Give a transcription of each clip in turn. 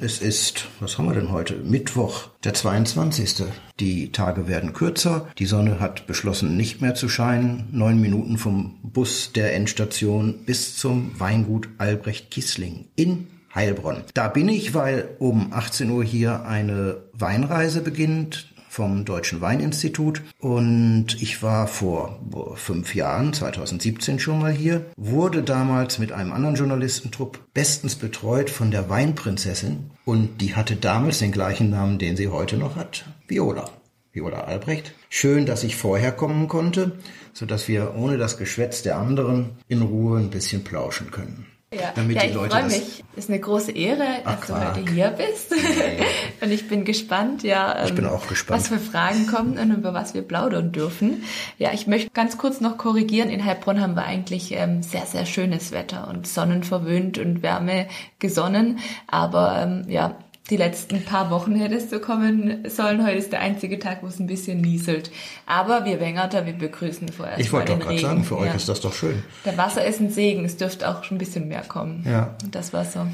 Es ist, was haben wir denn heute? Mittwoch, der 22. Die Tage werden kürzer. Die Sonne hat beschlossen, nicht mehr zu scheinen. Neun Minuten vom Bus der Endstation bis zum Weingut Albrecht Kissling in Heilbronn. Da bin ich, weil um 18 Uhr hier eine Weinreise beginnt vom Deutschen Weininstitut und ich war vor fünf Jahren, 2017 schon mal hier, wurde damals mit einem anderen Journalistentrupp bestens betreut von der Weinprinzessin und die hatte damals den gleichen Namen, den sie heute noch hat, Viola. Viola Albrecht. Schön, dass ich vorher kommen konnte, so dass wir ohne das Geschwätz der anderen in Ruhe ein bisschen plauschen können. Ja, damit ja, die Leute ich freue mich. Ist eine große Ehre, Ach, dass du heute hier bist. Nee. und ich bin gespannt, ja, ich bin ähm, auch gespannt. was für Fragen kommen und über was wir plaudern dürfen. Ja, ich möchte ganz kurz noch korrigieren. In Heilbronn haben wir eigentlich ähm, sehr, sehr schönes Wetter und sonnenverwöhnt und Wärme gesonnen. Aber ähm, ja, die letzten paar Wochen hättest du kommen sollen. Heute ist der einzige Tag, wo es ein bisschen nieselt. Aber wir Wengerter, wir begrüßen vorerst Ich wollte doch gerade sagen, für euch ist das doch schön. Der Wasser ist ein Segen. Es dürfte auch schon ein bisschen mehr kommen. Ja. Das war so.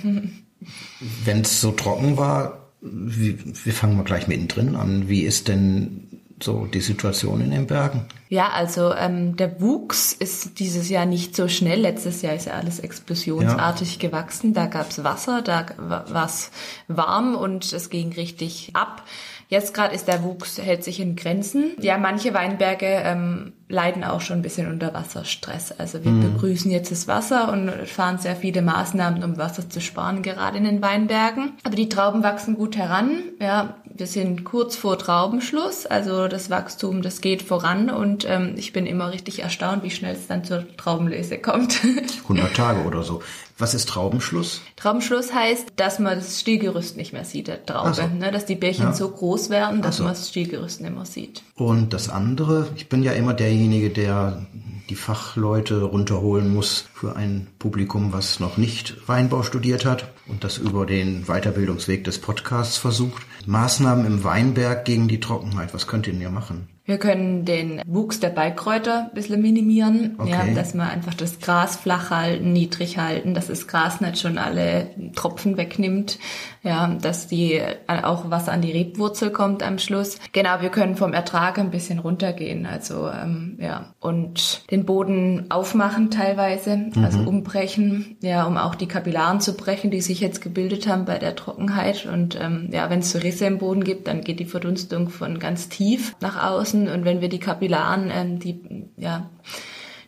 Wenn es so trocken war, wir fangen mal gleich mittendrin an. Wie ist denn so die Situation in den Bergen? Ja, also ähm, der Wuchs ist dieses Jahr nicht so schnell. Letztes Jahr ist ja alles explosionsartig ja. gewachsen. Da gab's Wasser, da war's warm und es ging richtig ab. Jetzt gerade ist der Wuchs, hält sich in Grenzen. Ja, manche Weinberge ähm, leiden auch schon ein bisschen unter Wasserstress. Also wir mhm. begrüßen jetzt das Wasser und fahren sehr viele Maßnahmen, um Wasser zu sparen, gerade in den Weinbergen. Aber die Trauben wachsen gut heran. Ja, wir sind kurz vor Traubenschluss, also das Wachstum, das geht voran und ähm, ich bin immer richtig erstaunt, wie schnell es dann zur Traubenlese kommt. 100 Tage oder so. Was ist Traubenschluss? Traubenschluss heißt, dass man das Stielgerüst nicht mehr sieht, der Traube. So. Ne, dass die Bärchen ja. so groß werden, dass so. man das Stielgerüst nicht mehr sieht. Und das andere, ich bin ja immer derjenige, der die Fachleute runterholen muss für ein Publikum, was noch nicht Weinbau studiert hat und das über den Weiterbildungsweg des Podcasts versucht. Maßnahmen im Weinberg gegen die Trockenheit, was könnt ihr denn hier machen? Wir können den Wuchs der Beikräuter ein bisschen minimieren, okay. ja, dass wir einfach das Gras flach halten, niedrig halten, dass das Gras nicht schon alle Tropfen wegnimmt, ja, dass die auch was an die Rebwurzel kommt am Schluss. Genau, wir können vom Ertrag ein bisschen runtergehen, also ähm, ja und den Boden aufmachen teilweise, also mhm. umbrechen, ja, um auch die Kapillaren zu brechen, die sich jetzt gebildet haben bei der Trockenheit und ähm, ja, wenn es Risse im Boden gibt, dann geht die Verdunstung von ganz tief nach außen. Und wenn wir die Kapillaren, ähm, die, ja,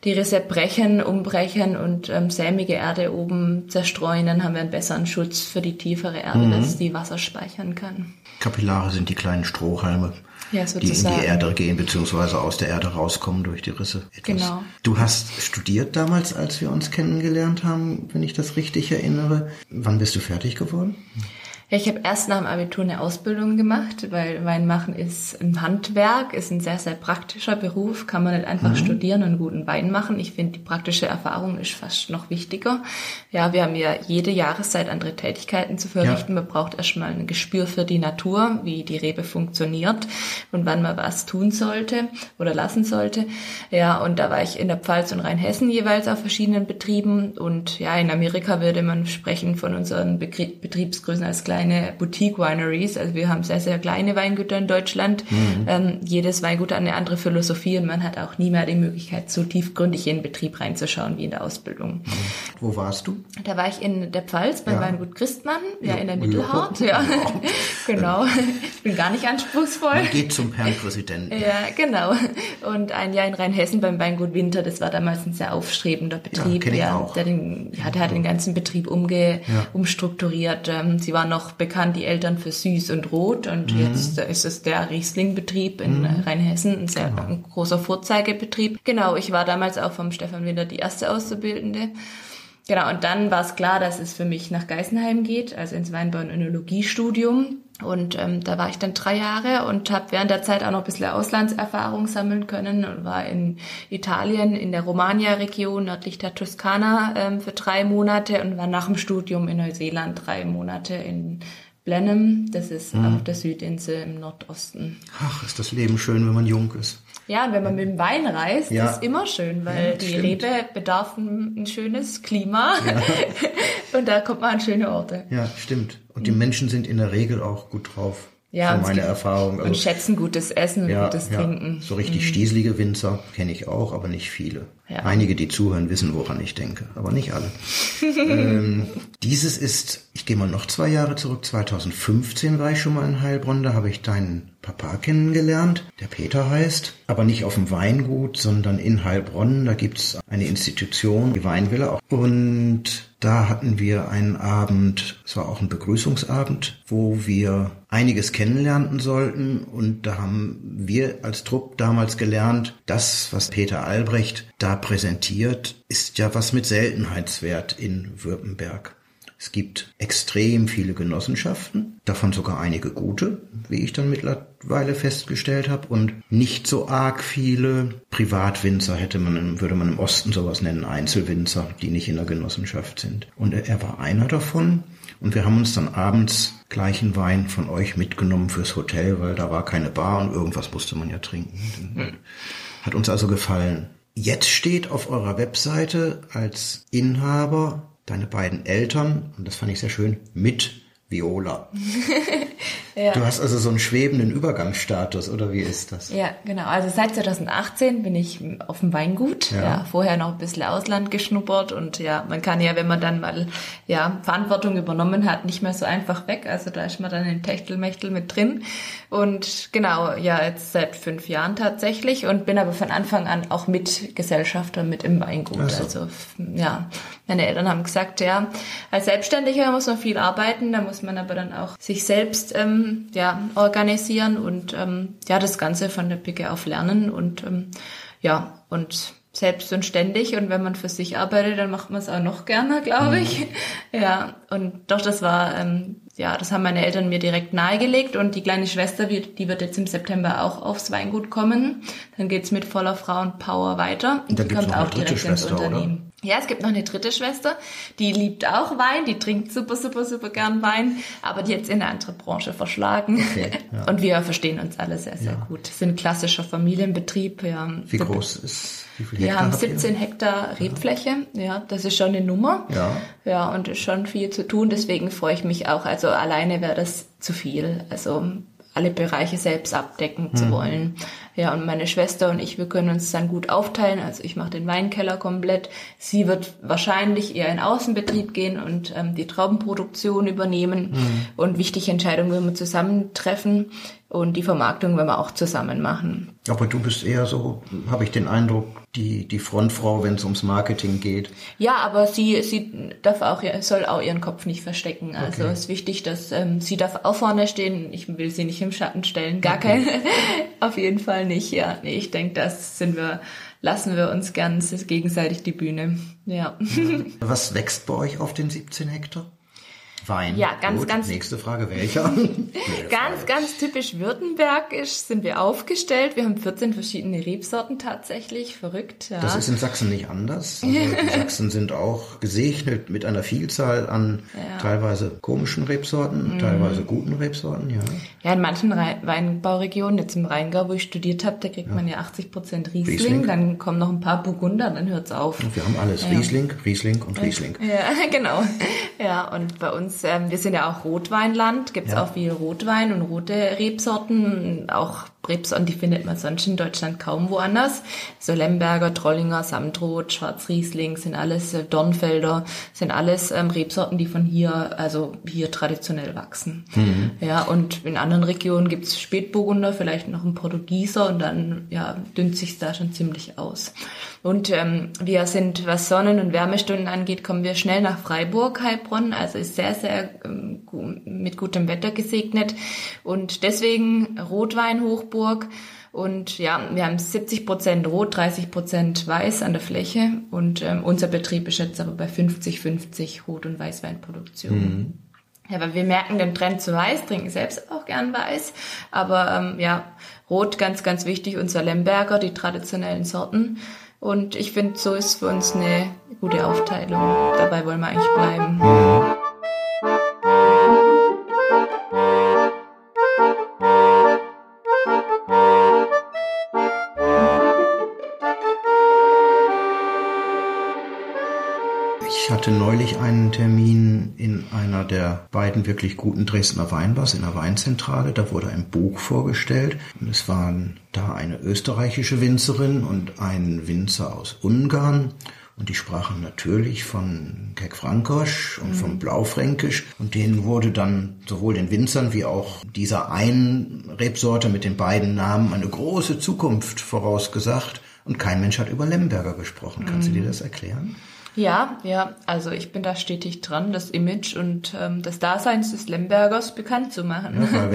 die Risse brechen, umbrechen und ähm, sämige Erde oben zerstreuen, dann haben wir einen besseren Schutz für die tiefere Erde, mhm. dass die Wasser speichern kann. Kapillare sind die kleinen Strohhalme, ja, die in die Erde gehen, beziehungsweise aus der Erde rauskommen durch die Risse. Etwas. Genau. Du hast studiert damals, als wir uns kennengelernt haben, wenn ich das richtig erinnere. Wann bist du fertig geworden? Ja, ich habe erst nach dem Abitur eine Ausbildung gemacht, weil Weinmachen ist ein Handwerk, ist ein sehr, sehr praktischer Beruf, kann man nicht einfach mhm. studieren und guten Wein machen. Ich finde, die praktische Erfahrung ist fast noch wichtiger. Ja, wir haben ja jede Jahreszeit andere Tätigkeiten zu verrichten. Ja. Man braucht erstmal ein Gespür für die Natur, wie die Rebe funktioniert und wann man was tun sollte oder lassen sollte. Ja, und da war ich in der Pfalz und Rheinhessen jeweils auf verschiedenen Betrieben und ja, in Amerika würde man sprechen von unseren Betriebsgrößen als klein kleine Boutique-Wineries. Also wir haben sehr, sehr kleine Weingüter in Deutschland. Mhm. Ähm, jedes Weingut hat eine andere Philosophie und man hat auch nie mehr die Möglichkeit, so tiefgründig in den Betrieb reinzuschauen wie in der Ausbildung. Mhm. Wo warst du? Da war ich in der Pfalz beim ja. Weingut Christmann, ja, in der Mittelhart. Ja, genau. Ich bin gar nicht anspruchsvoll. Man geht zum Herrn Präsidenten. Ja, genau. Und ein Jahr in Rheinhessen beim Weingut Winter, das war damals ein sehr aufstrebender Betrieb. Ja, ja. Der, den, ja, der hat den ganzen Betrieb umge, umstrukturiert. Ähm, sie waren noch noch bekannt, die Eltern für Süß und Rot. Und mhm. jetzt ist es der Riesling-Betrieb in mhm. Rheinhessen, ein sehr genau. großer Vorzeigebetrieb. Genau, ich war damals auch vom Stefan Winter die erste Auszubildende. Genau, und dann war es klar, dass es für mich nach Geisenheim geht, also ins Weinbau- und Önologiestudium. Und ähm, da war ich dann drei Jahre und habe während der Zeit auch noch ein bisschen Auslandserfahrung sammeln können und war in Italien, in der Romagna-Region, nördlich der Toskana ähm, für drei Monate und war nach dem Studium in Neuseeland drei Monate in Blenheim, das ist mhm. auf der Südinsel im Nordosten. Ach, ist das Leben schön, wenn man jung ist. Ja, und wenn man mit dem Wein reist, ja. ist immer schön, weil ja, die stimmt. Rebe bedarf ein, ein schönes Klima ja. und da kommt man an schöne Orte. Ja, stimmt. Und die. Menschen sind in der Regel auch gut drauf. Ja, so meine Erfahrung. Also, und schätzen gutes Essen und gutes ja. Trinken. So richtig mhm. stieselige Winzer kenne ich auch, aber nicht viele. Ja. Einige, die zuhören, wissen, woran ich denke, aber nicht alle. ähm, dieses ist, ich gehe mal noch zwei Jahre zurück, 2015 war ich schon mal in Heilbronn, da habe ich deinen Papa kennengelernt, der Peter heißt, aber nicht auf dem Weingut, sondern in Heilbronn. Da gibt's eine Institution, die Weinvilla auch. Und da hatten wir einen Abend, es war auch ein Begrüßungsabend, wo wir einiges kennenlernen sollten. Und da haben wir als Trupp damals gelernt, das, was Peter Albrecht da präsentiert, ist ja was mit Seltenheitswert in Württemberg. Es gibt extrem viele Genossenschaften, davon sogar einige gute, wie ich dann mittlerweile festgestellt habe, und nicht so arg viele Privatwinzer hätte man, würde man im Osten sowas nennen, Einzelwinzer, die nicht in der Genossenschaft sind. Und er war einer davon. Und wir haben uns dann abends gleichen Wein von euch mitgenommen fürs Hotel, weil da war keine Bar und irgendwas musste man ja trinken. Hm. Hat uns also gefallen. Jetzt steht auf eurer Webseite als Inhaber deine beiden Eltern, und das fand ich sehr schön, mit Viola. ja. Du hast also so einen schwebenden Übergangsstatus, oder wie ist das? Ja, genau. Also seit 2018 bin ich auf dem Weingut. Ja. ja. vorher noch ein bisschen Ausland geschnuppert und ja, man kann ja, wenn man dann mal ja Verantwortung übernommen hat, nicht mehr so einfach weg. Also da ist man dann in Techtelmechtel mit drin. Und genau, ja, jetzt seit fünf Jahren tatsächlich und bin aber von Anfang an auch Mitgesellschafter mit im Weingut. So. Also ja, meine Eltern haben gesagt, ja, als Selbstständiger muss man viel arbeiten, da muss man aber dann auch sich selbst ähm, ja, organisieren und ähm, ja, das Ganze von der Picke auf lernen und ähm, ja, und selbst und ständig und wenn man für sich arbeitet, dann macht man es auch noch gerne, glaube ich. Mhm. Ja, und doch, das war ähm, ja, das haben meine Eltern mir direkt nahegelegt und die kleine Schwester, die wird jetzt im September auch aufs Weingut kommen. Dann geht's mit voller Frauenpower weiter. Und die kommt auch direkt Schwester, ins Unternehmen. Oder? Ja, es gibt noch eine dritte Schwester, die liebt auch Wein, die trinkt super, super, super gern Wein, aber die jetzt in eine andere Branche verschlagen. Okay, ja. Und wir verstehen uns alle sehr, sehr ja. gut. Sind klassischer Familienbetrieb. Ja. Wie groß ist? Wie viel wir haben 17 ihr? Hektar Rebfläche. Ja, das ist schon eine Nummer. Ja. Ja, und ist schon viel zu tun. Deswegen freue ich mich auch. Also alleine wäre das zu viel. Also alle Bereiche selbst abdecken hm. zu wollen. Ja, und meine Schwester und ich, wir können uns dann gut aufteilen. Also ich mache den Weinkeller komplett. Sie wird wahrscheinlich eher in Außenbetrieb gehen und ähm, die Traubenproduktion übernehmen. Mhm. Und wichtige Entscheidungen wenn wir zusammentreffen und die Vermarktung werden wir auch zusammen machen. Aber du bist eher so, habe ich den Eindruck, die, die Frontfrau, wenn es ums Marketing geht. Ja, aber sie, sie darf auch, soll auch ihren Kopf nicht verstecken. Also okay. ist wichtig, dass ähm, sie darf auch vorne stehen. Ich will sie nicht im Schatten stellen, gar okay. kein, auf jeden Fall nicht. Ja, nee, ich denke, das sind wir, lassen wir uns ganz gegenseitig die Bühne. Ja. Was wächst bei euch auf den 17 Hektar? Wein. Ja, ganz, Gut, ganz. Nächste Frage, welcher? ganz, Frage. ganz typisch württembergisch sind wir aufgestellt. Wir haben 14 verschiedene Rebsorten tatsächlich. Verrückt, ja. Das ist in Sachsen nicht anders. Also die Sachsen sind auch gesegnet mit einer Vielzahl an ja. teilweise komischen Rebsorten, mhm. teilweise guten Rebsorten, ja. Ja, in manchen Weinbauregionen, jetzt im Rheingau, wo ich studiert habe, da kriegt ja. man ja 80 Prozent Riesling, Riesling, dann kommen noch ein paar Burgunder, dann hört's auf. Und wir haben alles. Riesling, Riesling und Riesling. Ja, genau. Ja, und bei uns ähm, wir sind ja auch Rotweinland, gibt es ja. auch viel Rotwein und rote Rebsorten, auch Rebsorten, die findet man sonst in Deutschland kaum woanders. So Lemberger, Trollinger, Samtrot, Schwarzriesling sind alles äh, Dornfelder, sind alles ähm, Rebsorten, die von hier, also hier traditionell wachsen. Mhm. Ja, und in anderen Regionen gibt's Spätburgunder, vielleicht noch ein Portugieser und dann ja, dünnt sich da schon ziemlich aus. Und ähm, wir sind, was Sonnen- und Wärmestunden angeht, kommen wir schnell nach Freiburg, Heilbronn, also ist sehr, sehr ähm, mit gutem Wetter gesegnet. Und deswegen Rotwein Hochburg. Und ja, wir haben 70 Prozent Rot, 30 Prozent Weiß an der Fläche. Und ähm, unser Betrieb ist jetzt aber bei 50-50 Rot- und Weißweinproduktion. Mhm. Ja, weil wir merken den Trend zu Weiß, trinken selbst auch gern Weiß. Aber ähm, ja, Rot ganz, ganz wichtig, unser Lemberger, die traditionellen Sorten. Und ich finde, so ist für uns eine gute Aufteilung. Dabei wollen wir eigentlich bleiben. Mhm. Hatte neulich einen Termin in einer der beiden wirklich guten Dresdner Weinbars, in der Weinzentrale. Da wurde ein Buch vorgestellt. Und es waren da eine österreichische Winzerin und ein Winzer aus Ungarn. Und die sprachen natürlich von Keck Frankosch und mhm. vom Blaufränkisch. Und denen wurde dann sowohl den Winzern wie auch dieser einen Rebsorte mit den beiden Namen eine große Zukunft vorausgesagt. Und kein Mensch hat über Lemberger gesprochen. Kannst mhm. du dir das erklären? Ja, ja, also ich bin da stetig dran, das Image und ähm, das Dasein des Lembergers bekannt zu machen. Ja, weil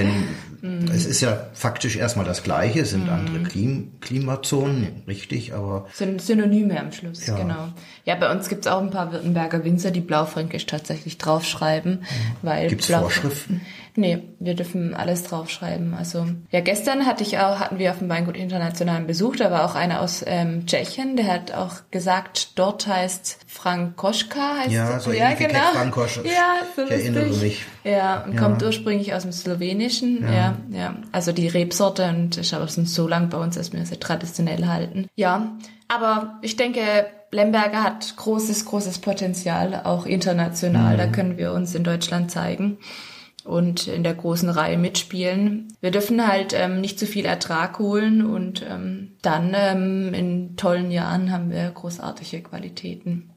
wenn, es ist ja faktisch erstmal das Gleiche, es sind mm. andere Klim Klimazonen, richtig, aber... Sind Synonyme am Schluss, ja. genau. Ja, bei uns gibt's auch ein paar Württemberger Winzer, die Blaufränkisch tatsächlich draufschreiben, mhm. weil... Gibt's Vorschriften? Nee, wir dürfen alles draufschreiben. Also ja, gestern hatte ich auch, hatten wir auf dem Weingut internationalen Besuch, da war auch einer aus ähm, Tschechien, der hat auch gesagt, dort heißt Frankoschka heißt ja, so ja genau. Frankosch. Ja, so ich erinnere mich. Ja, und ja. kommt ursprünglich aus dem Slowenischen. Ja. ja, ja. Also die Rebsorte und ist aber schon so lang bei uns, dass wir sie traditionell halten. Ja, aber ich denke, Lemberger hat großes, großes Potenzial, auch international. Mhm. Da können wir uns in Deutschland zeigen und in der großen Reihe mitspielen. Wir dürfen halt ähm, nicht zu viel Ertrag holen und ähm, dann ähm, in tollen Jahren haben wir großartige Qualitäten.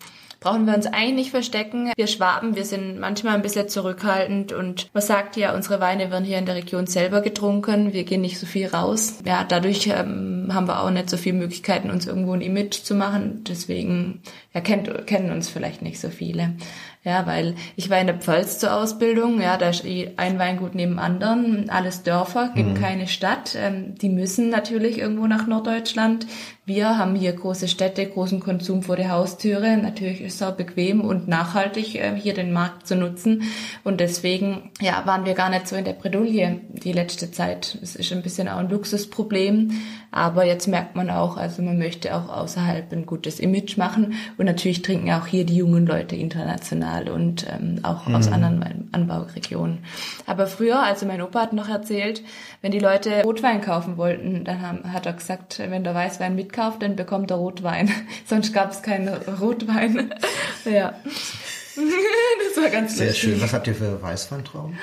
Brauchen wir uns eigentlich nicht verstecken. Wir Schwaben, wir sind manchmal ein bisschen zurückhaltend und man sagt ja, unsere Weine werden hier in der Region selber getrunken. Wir gehen nicht so viel raus. Ja, dadurch ähm, haben wir auch nicht so viele Möglichkeiten, uns irgendwo ein Image zu machen. Deswegen ja, kennt, kennen uns vielleicht nicht so viele. Ja, weil ich war in der Pfalz zur Ausbildung, ja, da ist eh ein Weingut neben anderen, alles Dörfer, gibt mhm. keine Stadt. Ähm, die müssen natürlich irgendwo nach Norddeutschland. Wir haben hier große Städte, großen Konsum vor der Haustüre. Natürlich ist es auch bequem und nachhaltig, äh, hier den Markt zu nutzen. Und deswegen, ja, waren wir gar nicht so in der Bredouille die letzte Zeit. Es ist ein bisschen auch ein Luxusproblem. Aber jetzt merkt man auch, also man möchte auch außerhalb ein gutes Image machen. Und natürlich trinken auch hier die jungen Leute international und ähm, auch mhm. aus anderen Anbauregionen. Aber früher, also mein Opa hat noch erzählt, wenn die Leute Rotwein kaufen wollten, dann haben, hat er gesagt, wenn der Weißwein mitkauft, dann bekommt er Rotwein. Sonst gab es keinen Rotwein. ja. das war ganz Sehr lustig. schön. Was habt ihr für Weißweintrauben?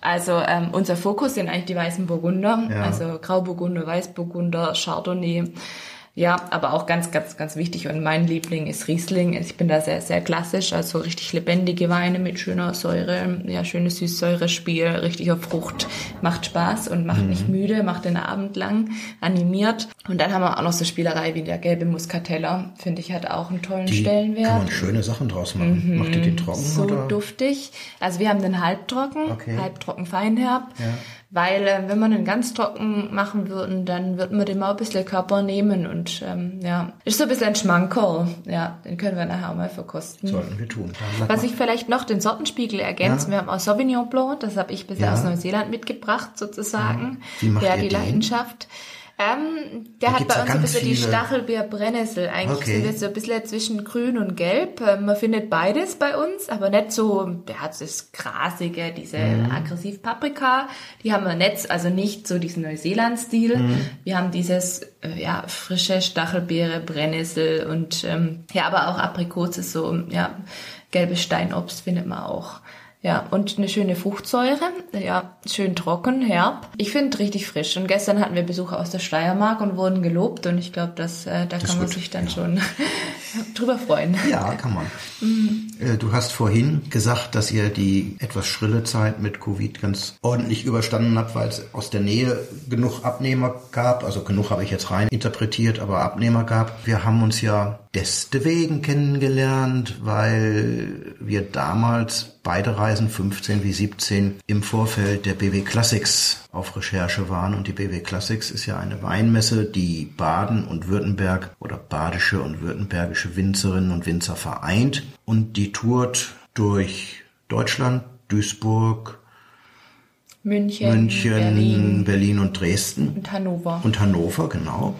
Also ähm, unser Fokus sind eigentlich die weißen Burgunder, ja. also Grauburgunder, Weißburgunder, Chardonnay. Ja, aber auch ganz, ganz, ganz wichtig und mein Liebling ist Riesling. Ich bin da sehr, sehr klassisch, also richtig lebendige Weine mit schöner Säure, ja, schönes Süßsäurespiel, richtiger Frucht. Macht Spaß und macht mhm. nicht müde, macht den Abend lang, animiert. Und dann haben wir auch noch so Spielerei wie der gelbe Muscatella, finde ich, hat auch einen tollen Die Stellenwert. kann man schöne Sachen draus machen. Mhm. Macht ihr den trocken? So oder? duftig. Also wir haben den halbtrocken, okay. halbtrocken feinherb. Ja. Weil äh, wenn wir den ganz trocken machen würden, dann würden wir dem auch ein bisschen Körper nehmen und ähm, ja, ist so ein bisschen ein Schmankerl. Ja, den können wir nachher auch mal verkosten. Sollten wir tun. Was ich vielleicht noch den Sortenspiegel ergänzen, ja. wir haben auch Sauvignon Blanc, das habe ich bisher ja. aus Neuseeland mitgebracht sozusagen. Ja. Wie macht ja, die den? Leidenschaft. Ähm, der da hat bei uns ein bisschen die Stachelbeer-Brennnessel. Eigentlich okay. sind wir so ein bisschen zwischen grün und gelb. Ähm, man findet beides bei uns, aber nicht so, der hat das grasige, diese mhm. aggressiv Paprika. Die haben wir nicht, also nicht so diesen Neuseeland-Stil. Mhm. Wir haben dieses, äh, ja, frische Stachelbeere, Brennnessel und, ähm, ja, aber auch Aprikose, so, ja, gelbe Steinobst findet man auch. Ja, und eine schöne Fruchtsäure. Ja, schön trocken, herb. Ich finde richtig frisch. Und gestern hatten wir Besucher aus der Steiermark und wurden gelobt. Und ich glaube, dass äh, da das kann man sich dann ja. schon drüber freuen. Ja, kann man. Mhm. Äh, du hast vorhin gesagt, dass ihr die etwas schrille Zeit mit Covid ganz ordentlich überstanden habt, weil es aus der Nähe genug Abnehmer gab. Also genug habe ich jetzt rein interpretiert, aber Abnehmer gab. Wir haben uns ja deswegen kennengelernt, weil wir damals beide Reisen, 15 wie 17, im Vorfeld der BW Classics auf Recherche waren. Und die BW Classics ist ja eine Weinmesse, die Baden und Württemberg oder badische und württembergische Winzerinnen und Winzer vereint. Und die tourt durch Deutschland, Duisburg, München, München Berlin, Berlin und Dresden. Und Hannover. Und Hannover, genau.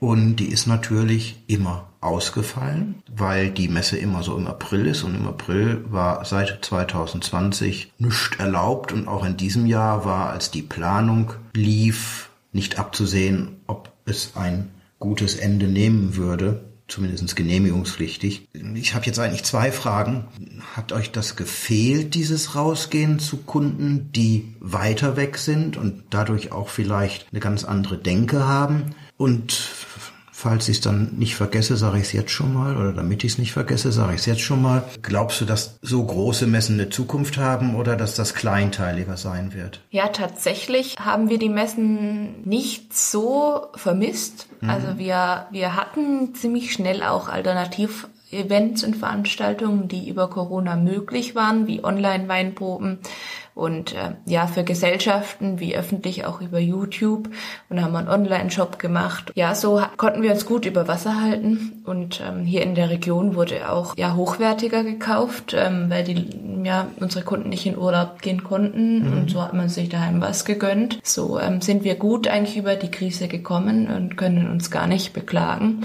Und die ist natürlich immer ausgefallen, weil die Messe immer so im April ist und im April war seit 2020 nichts erlaubt und auch in diesem Jahr war, als die Planung lief, nicht abzusehen, ob es ein gutes Ende nehmen würde. zumindest genehmigungspflichtig. Ich habe jetzt eigentlich zwei Fragen. Hat euch das gefehlt, dieses Rausgehen zu Kunden, die weiter weg sind und dadurch auch vielleicht eine ganz andere Denke haben? Und Falls ich es dann nicht vergesse, sage ich es jetzt schon mal. Oder damit ich es nicht vergesse, sage ich es jetzt schon mal. Glaubst du, dass so große Messen eine Zukunft haben oder dass das kleinteiliger sein wird? Ja, tatsächlich haben wir die Messen nicht so vermisst. Mhm. Also wir, wir hatten ziemlich schnell auch alternativ Events und Veranstaltungen, die über Corona möglich waren, wie Online-Weinproben und äh, ja, für Gesellschaften wie öffentlich auch über YouTube und haben einen Online-Shop gemacht. Ja, so konnten wir uns gut über Wasser halten und ähm, hier in der Region wurde auch ja hochwertiger gekauft, ähm, weil die ja unsere Kunden nicht in Urlaub gehen konnten mhm. und so hat man sich daheim was gegönnt. So ähm, sind wir gut eigentlich über die Krise gekommen und können uns gar nicht beklagen.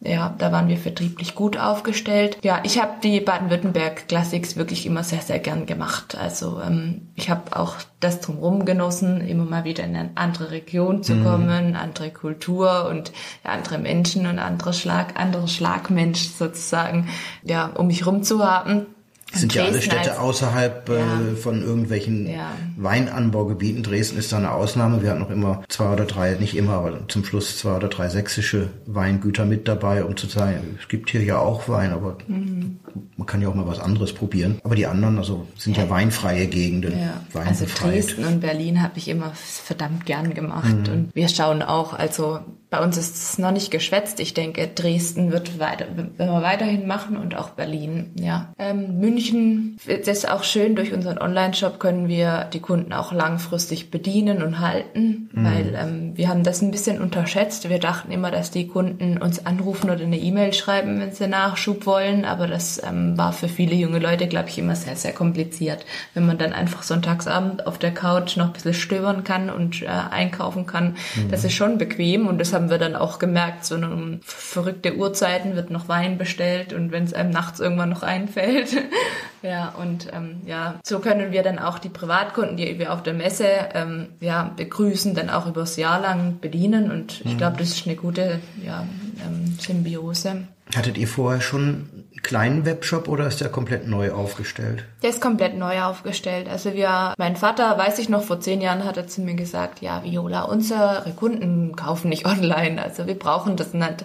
Ja, da waren wir vertrieblich gut aufgestellt. Ja, ich habe die Baden-Württemberg Classics wirklich immer sehr, sehr gern gemacht. Also ähm, ich habe auch das drumherum genossen, immer mal wieder in eine andere Region zu mhm. kommen, andere Kultur und andere Menschen und andere Schlag, andere Schlagmensch sozusagen, ja, um mich rum zu haben. Sind ja alle Städte außerhalb äh, ja. von irgendwelchen ja. Weinanbaugebieten. Dresden ist da eine Ausnahme. Wir hatten noch immer zwei oder drei, nicht immer, aber zum Schluss zwei oder drei sächsische Weingüter mit dabei, um zu zeigen, es gibt hier ja auch Wein, aber mhm. man kann ja auch mal was anderes probieren. Aber die anderen, also sind ja, ja weinfreie Gegenden. Also Dresden und Berlin habe ich immer verdammt gern gemacht. Mhm. Und wir schauen auch, also bei uns ist es noch nicht geschwätzt. Ich denke, Dresden wird weiter, wenn wir weiterhin machen und auch Berlin. Ja, ähm, München das ist auch schön. Durch unseren Online-Shop können wir die Kunden auch langfristig bedienen und halten, mhm. weil ähm, wir haben das ein bisschen unterschätzt. Wir dachten immer, dass die Kunden uns anrufen oder eine E-Mail schreiben, wenn sie Nachschub wollen. Aber das ähm, war für viele junge Leute, glaube ich, immer sehr, sehr kompliziert, wenn man dann einfach sonntagsabend auf der Couch noch ein bisschen stöbern kann und äh, einkaufen kann. Mhm. Das ist schon bequem und das haben wir dann auch gemerkt, so um verrückte Uhrzeiten wird noch Wein bestellt und wenn es einem nachts irgendwann noch einfällt. ja, und ähm, ja, so können wir dann auch die Privatkunden, die wir auf der Messe ähm, ja, begrüßen, dann auch übers Jahr lang bedienen und ich mhm. glaube, das ist eine gute ja, ähm, Symbiose. Hattet ihr vorher schon kleinen Webshop oder ist der komplett neu aufgestellt? Der ist komplett neu aufgestellt. Also wir, mein Vater, weiß ich noch, vor zehn Jahren hat er zu mir gesagt, ja, Viola, unsere Kunden kaufen nicht online, also wir brauchen das nicht.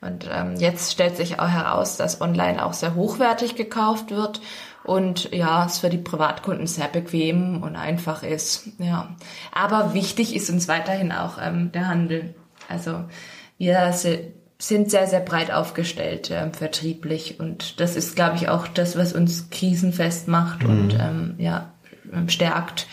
Und ähm, jetzt stellt sich auch heraus, dass online auch sehr hochwertig gekauft wird und ja, es für die Privatkunden sehr bequem und einfach ist. Ja, aber wichtig ist uns weiterhin auch ähm, der Handel. Also wir sind sehr, sehr breit aufgestellt ähm, vertrieblich. Und das ist, glaube ich, auch das, was uns krisenfest macht mhm. und ähm, ja, ähm, stärkt.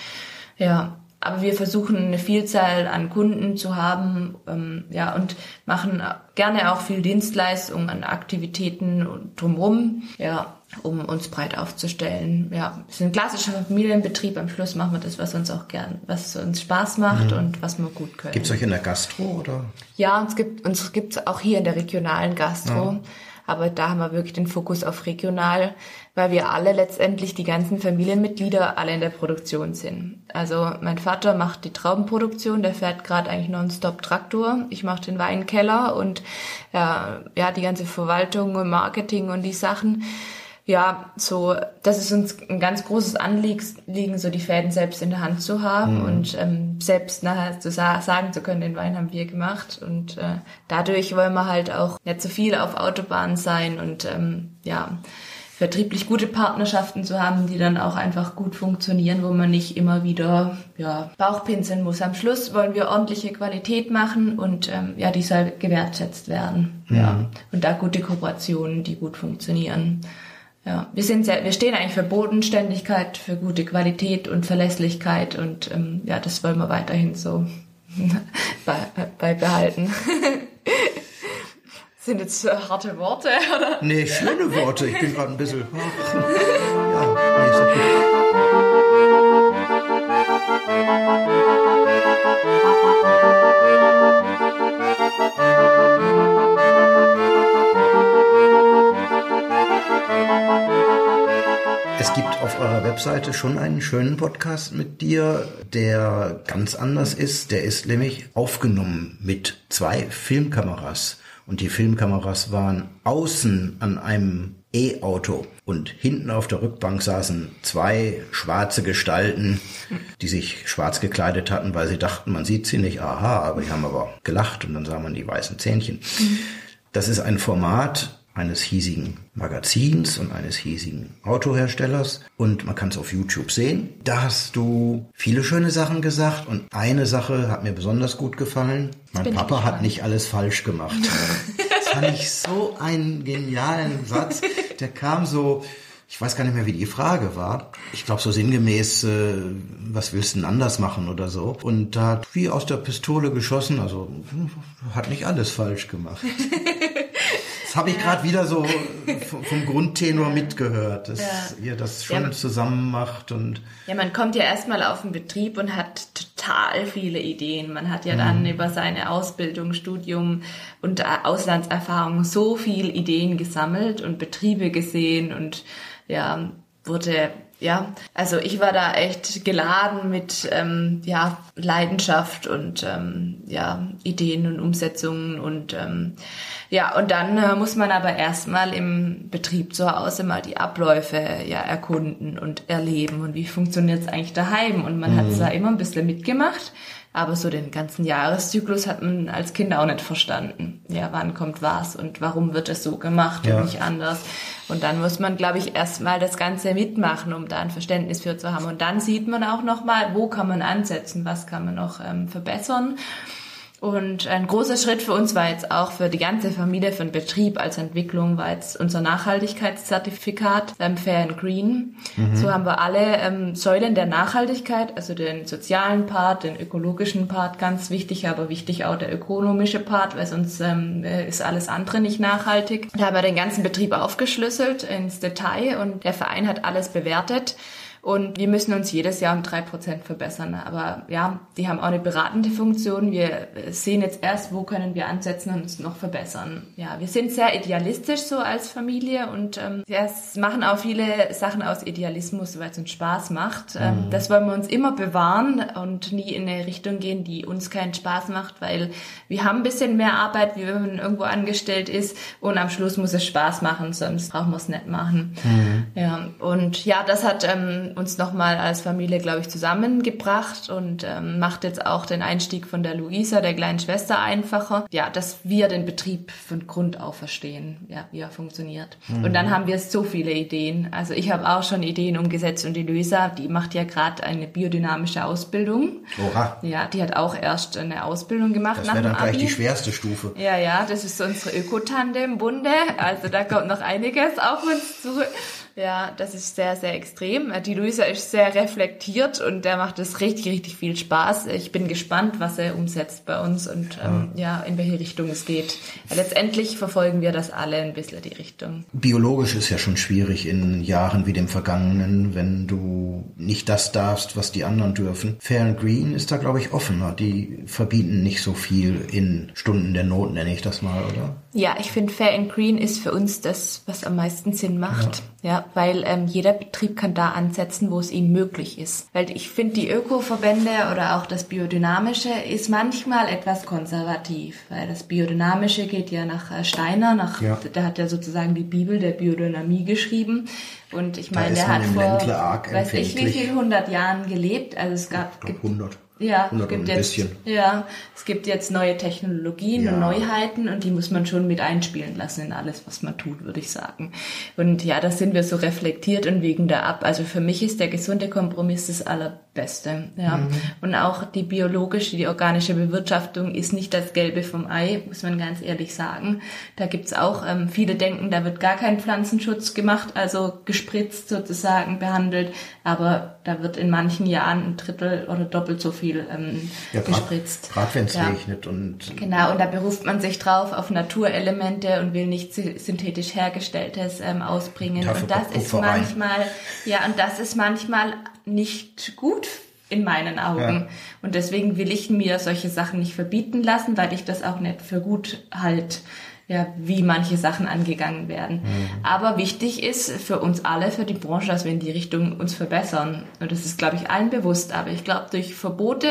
Ja, aber wir versuchen eine Vielzahl an Kunden zu haben, ähm, ja, und machen gerne auch viel Dienstleistungen an Aktivitäten drumherum. Ja, um uns breit aufzustellen. Ja, wir sind ein klassischer Familienbetrieb. Am Schluss machen wir das, was uns auch gern, was uns Spaß macht mhm. und was wir gut können. Gibt es euch in der Gastro oder? Ja, uns gibt uns gibt's auch hier in der regionalen Gastro. Ja. Aber da haben wir wirklich den Fokus auf regional, weil wir alle letztendlich die ganzen Familienmitglieder alle in der Produktion sind. Also mein Vater macht die Traubenproduktion, der fährt gerade eigentlich nonstop Traktor. Ich mache den Weinkeller und ja, ja die ganze Verwaltung und Marketing und die Sachen ja, so, das ist uns ein ganz großes Anliegen, so die Fäden selbst in der Hand zu haben mhm. und ähm, selbst nachher zu sa sagen zu können, den Wein haben wir gemacht. Und äh, dadurch wollen wir halt auch nicht zu so viel auf Autobahnen sein und ähm, ja, vertrieblich gute Partnerschaften zu haben, die dann auch einfach gut funktionieren, wo man nicht immer wieder ja, Bauchpinseln muss. Am Schluss wollen wir ordentliche Qualität machen und ähm, ja, die soll gewertschätzt werden. Mhm. Ja. Und da gute Kooperationen, die gut funktionieren. Ja, wir sind sehr, wir stehen eigentlich für Bodenständigkeit, für gute Qualität und Verlässlichkeit und ähm, ja, das wollen wir weiterhin so beibehalten. Sind jetzt harte Worte, oder? Nee, schöne Worte. Ich bin gerade ein bisschen. Ja, nee, ist okay. Webseite schon einen schönen Podcast mit dir, der ganz anders ist. Der ist nämlich aufgenommen mit zwei Filmkameras. Und die Filmkameras waren außen an einem E-Auto. Und hinten auf der Rückbank saßen zwei schwarze Gestalten, die sich schwarz gekleidet hatten, weil sie dachten, man sieht sie nicht, aha, aber die haben aber gelacht. Und dann sah man die weißen Zähnchen. Das ist ein Format eines hiesigen Magazins und eines hiesigen Autoherstellers und man kann es auf YouTube sehen. Da hast du viele schöne Sachen gesagt und eine Sache hat mir besonders gut gefallen. Mein Papa hat nicht alles falsch gemacht. das fand ich so einen genialen Satz der kam so, ich weiß gar nicht mehr, wie die Frage war. Ich glaube so sinngemäß, äh, was willst du denn anders machen oder so. Und da hat wie aus der Pistole geschossen, also hat nicht alles falsch gemacht. Das habe ich ja. gerade wieder so vom Grundtenor ja. mitgehört, dass ja. ihr das schon ja, zusammen macht und ja, man kommt ja erstmal auf den Betrieb und hat total viele Ideen. Man hat ja dann mhm. über seine Ausbildung, Studium und Auslandserfahrung so viele Ideen gesammelt und Betriebe gesehen und ja wurde ja, also ich war da echt geladen mit ähm, ja, Leidenschaft und ähm, ja, Ideen und Umsetzungen und ähm, ja, und dann äh, muss man aber erstmal im Betrieb zu Hause mal die Abläufe ja erkunden und erleben und wie funktioniert es eigentlich daheim und man mhm. hat da immer ein bisschen mitgemacht. Aber so den ganzen Jahreszyklus hat man als Kind auch nicht verstanden. Ja, wann kommt was und warum wird es so gemacht ja. und nicht anders. Und dann muss man, glaube ich, erstmal das Ganze mitmachen, um da ein Verständnis für zu haben. Und dann sieht man auch nochmal, wo kann man ansetzen, was kann man noch ähm, verbessern. Und ein großer Schritt für uns war jetzt auch für die ganze Familie, für den Betrieb als Entwicklung, war jetzt unser Nachhaltigkeitszertifikat ähm, Fair and Green. Mhm. So haben wir alle ähm, Säulen der Nachhaltigkeit, also den sozialen Part, den ökologischen Part, ganz wichtig, aber wichtig auch der ökonomische Part, weil sonst ähm, ist alles andere nicht nachhaltig. Da haben wir den ganzen Betrieb aufgeschlüsselt ins Detail und der Verein hat alles bewertet. Und wir müssen uns jedes Jahr um drei Prozent verbessern. Aber ja, die haben auch eine beratende Funktion. Wir sehen jetzt erst, wo können wir ansetzen und uns noch verbessern. Ja, wir sind sehr idealistisch so als Familie und ähm, wir machen auch viele Sachen aus Idealismus, weil es uns Spaß macht. Ähm, mhm. Das wollen wir uns immer bewahren und nie in eine Richtung gehen, die uns keinen Spaß macht, weil wir haben ein bisschen mehr Arbeit, wie wenn man irgendwo angestellt ist und am Schluss muss es Spaß machen, sonst brauchen wir es nicht machen. Mhm. Ja, und ja, das hat ähm, uns nochmal als Familie, glaube ich, zusammengebracht und ähm, macht jetzt auch den Einstieg von der Luisa, der kleinen Schwester, einfacher. Ja, dass wir den Betrieb von Grund auf verstehen, ja, wie er funktioniert. Mhm. Und dann haben wir so viele Ideen. Also ich habe auch schon Ideen umgesetzt und die Luisa, die macht ja gerade eine biodynamische Ausbildung. Oha. Ja, die hat auch erst eine Ausbildung gemacht. Das wäre dann gleich die schwerste Stufe. Ja, ja, das ist unsere Ökotandem-Bunde. Also da kommt noch einiges auf uns zurück. Ja, das ist sehr, sehr extrem. Die Luisa ist sehr reflektiert und der macht es richtig, richtig viel Spaß. Ich bin gespannt, was er umsetzt bei uns und ähm, ja, in welche Richtung es geht. letztendlich verfolgen wir das alle ein bisschen die Richtung. Biologisch ist ja schon schwierig in Jahren wie dem vergangenen, wenn du nicht das darfst, was die anderen dürfen. Fair and Green ist da, glaube ich, offener. Die verbieten nicht so viel in Stunden der Not, nenne ich das mal, oder? Ja, ich finde Fair and Green ist für uns das, was am meisten Sinn macht. Ja, ja weil ähm, jeder Betrieb kann da ansetzen, wo es ihm möglich ist. Weil ich finde, die Ökoverbände oder auch das Biodynamische ist manchmal etwas konservativ, weil das Biodynamische geht ja nach äh, Steiner, nach, ja. der hat ja sozusagen die Bibel der Biodynamie geschrieben. Und ich meine, der hat vor, weiß ich wie viel, 100 Jahren gelebt. Also es gab, ich glaub, 100. Ja, es gibt jetzt, ja, es gibt jetzt neue Technologien ja. und Neuheiten und die muss man schon mit einspielen lassen in alles, was man tut, würde ich sagen. Und ja, da sind wir so reflektiert und wegen der ab. Also für mich ist der gesunde Kompromiss das Allerbeste. Ja. Mhm. Und auch die biologische, die organische Bewirtschaftung ist nicht das Gelbe vom Ei, muss man ganz ehrlich sagen. Da gibt's auch, ähm, viele denken, da wird gar kein Pflanzenschutz gemacht, also gespritzt sozusagen behandelt, aber da wird in manchen Jahren ein Drittel oder doppelt so viel ähm, ja, gespritzt. Gerade wenn es ja. regnet und genau und da beruft man sich drauf auf Naturelemente und will nicht synthetisch hergestelltes ähm, ausbringen und das ist manchmal ja und das ist manchmal nicht gut in meinen Augen. Ja. Und deswegen will ich mir solche Sachen nicht verbieten lassen, weil ich das auch nicht für gut halt. ja, wie manche Sachen angegangen werden. Mhm. Aber wichtig ist für uns alle, für die Branche, dass wir in die Richtung uns verbessern. Und das ist, glaube ich, allen bewusst. Aber ich glaube, durch Verbote,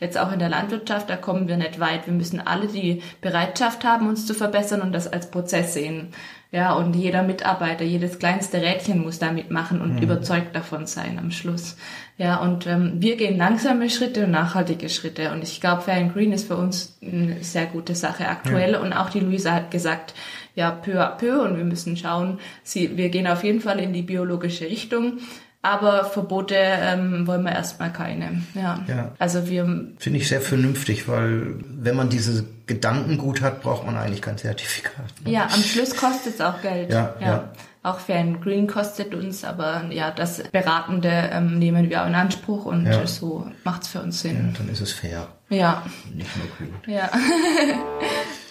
jetzt auch in der Landwirtschaft, da kommen wir nicht weit. Wir müssen alle die Bereitschaft haben, uns zu verbessern und das als Prozess sehen. Ja, und jeder Mitarbeiter, jedes kleinste Rädchen muss da mitmachen und mhm. überzeugt davon sein am Schluss. Ja, und ähm, wir gehen langsame Schritte und nachhaltige Schritte. Und ich glaube, Fair and Green ist für uns eine sehr gute Sache aktuell. Ja. Und auch die Luisa hat gesagt, ja, peu à peu und wir müssen schauen, sie, wir gehen auf jeden Fall in die biologische Richtung. Aber Verbote ähm, wollen wir erstmal keine. Ja. ja. Also wir finde ich sehr vernünftig, weil wenn man diese Gedanken gut hat, braucht man eigentlich kein Zertifikat. Ne? Ja, am Schluss kostet es auch Geld. Ja, ja. ja. Auch Fan Green kostet uns, aber ja, das Beratende ähm, nehmen wir auch in Anspruch und ja. so macht es für uns Sinn. Ja, dann ist es fair. Ja. Nicht nur kühl. Ja.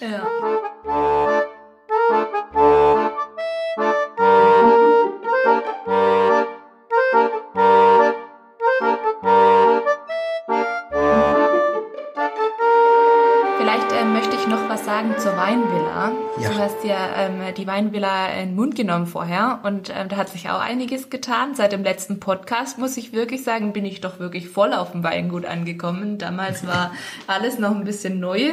ja. Hast ja ähm, die Weinvilla in den Mund genommen vorher und ähm, da hat sich auch einiges getan. Seit dem letzten Podcast muss ich wirklich sagen, bin ich doch wirklich voll auf dem Weingut angekommen. Damals war alles noch ein bisschen neu.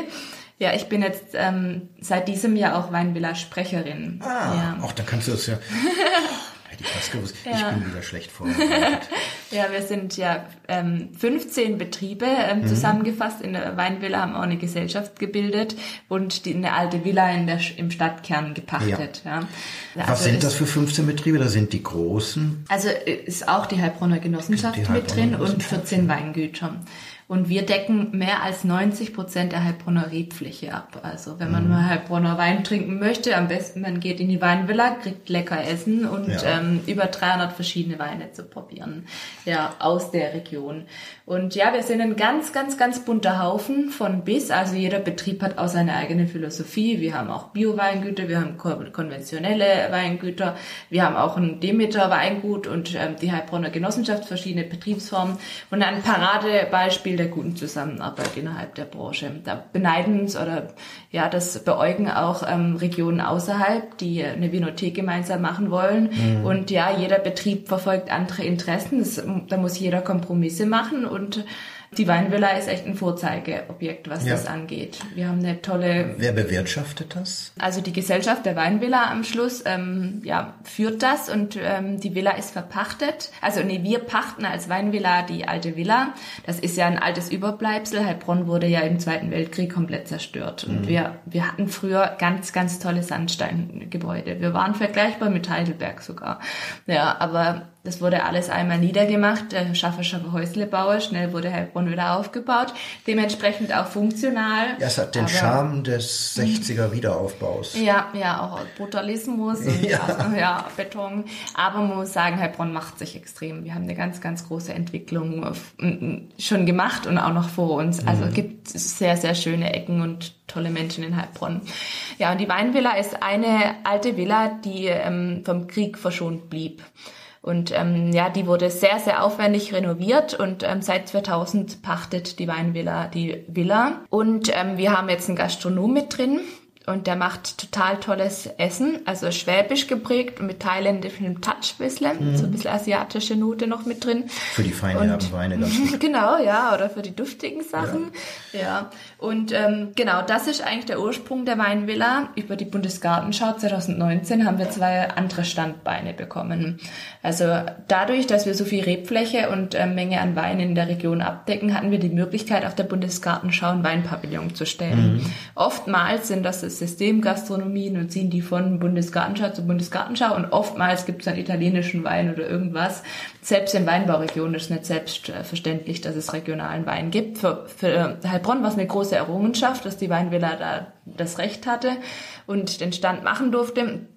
Ja, ich bin jetzt ähm, seit diesem Jahr auch Weinvilla-Sprecherin. Ah, ja. auch da kannst du es ja. Hätte ich gewusst. Ja. Ich bin wieder schlecht vorbereitet. ja, wir sind ja ähm, 15 Betriebe ähm, mhm. zusammengefasst. In der Weinvilla haben auch eine Gesellschaft gebildet und die, eine alte Villa in der, im Stadtkern gepachtet. Ja. ja. Was also sind das für 15 Betriebe? Da sind die großen. Also äh, ist auch die Heilbronner Genossenschaft die mit drin und 14 Weingüter. Und wir decken mehr als 90 Prozent der Heilbronner Rebfläche ab. Also wenn man mhm. mal Heilbronner Wein trinken möchte, am besten man geht in die Weinvilla, kriegt lecker Essen und ja. ähm, über 300 verschiedene Weine zu probieren. Ja, aus der Region. Und ja, wir sind ein ganz, ganz, ganz bunter Haufen von bis. Also jeder Betrieb hat auch seine eigene Philosophie. Wir haben auch Bio-Weingüter, wir haben konventionelle Weingüter, wir haben auch ein Demeter-Weingut und ähm, die Heilbronner Genossenschaft, verschiedene Betriebsformen. Und ein Paradebeispiel der guten Zusammenarbeit innerhalb der Branche. Da beneiden uns oder ja, das beäugen auch ähm, Regionen außerhalb, die eine Vinothek gemeinsam machen wollen. Mhm. Und ja, jeder Betrieb verfolgt andere Interessen. Das, da muss jeder Kompromisse machen und die Weinvilla ist echt ein Vorzeigeobjekt, was ja. das angeht. Wir haben eine tolle. Wer bewirtschaftet das? Also die Gesellschaft der Weinvilla am Schluss ähm, ja, führt das und ähm, die Villa ist verpachtet. Also nee, wir pachten als Weinvilla die alte Villa. Das ist ja ein altes Überbleibsel. Heilbronn wurde ja im Zweiten Weltkrieg komplett zerstört. Und mhm. wir, wir hatten früher ganz, ganz tolle Sandsteingebäude. Wir waren vergleichbar mit Heidelberg sogar. Ja, aber das wurde alles einmal niedergemacht, der Schaffer, Schaffer, Häuslebauer, schnell wurde Heilbronn wieder aufgebaut, dementsprechend auch funktional. Ja, es hat den aber, Charme des 60er Wiederaufbaus. Ja, ja, auch Brutalismus und ja. Also, ja, Beton. Aber man muss sagen, Heilbronn macht sich extrem. Wir haben eine ganz, ganz große Entwicklung schon gemacht und auch noch vor uns. Also mhm. gibt sehr, sehr schöne Ecken und tolle Menschen in Heilbronn. Ja, und die Weinvilla ist eine alte Villa, die ähm, vom Krieg verschont blieb. Und ähm, ja, die wurde sehr, sehr aufwendig renoviert und ähm, seit 2000 pachtet die Weinvilla die Villa. Und ähm, wir haben jetzt einen Gastronom mit drin, und der macht total tolles Essen, also schwäbisch geprägt und mit thailändischem Touch bisschen, mhm. so ein bisschen asiatische Note noch mit drin. Für die feinherben Weine ganz gut. Genau, ja, oder für die duftigen Sachen. Ja, ja. und ähm, genau, das ist eigentlich der Ursprung der Weinvilla. Über die Bundesgartenschau 2019 haben wir zwei andere Standbeine bekommen. Also dadurch, dass wir so viel Rebfläche und äh, Menge an Wein in der Region abdecken, hatten wir die Möglichkeit, auf der Bundesgartenschau ein Weinpavillon zu stellen. Mhm. Oftmals sind das Systemgastronomien und ziehen die von Bundesgartenschau zu Bundesgartenschau und oftmals gibt es dann italienischen Wein oder irgendwas. Selbst in Weinbauregionen ist nicht selbstverständlich, dass es regionalen Wein gibt. Für, für Heilbronn war es eine große Errungenschaft, dass die Weinvilla da das Recht hatte und den Stand machen durfte.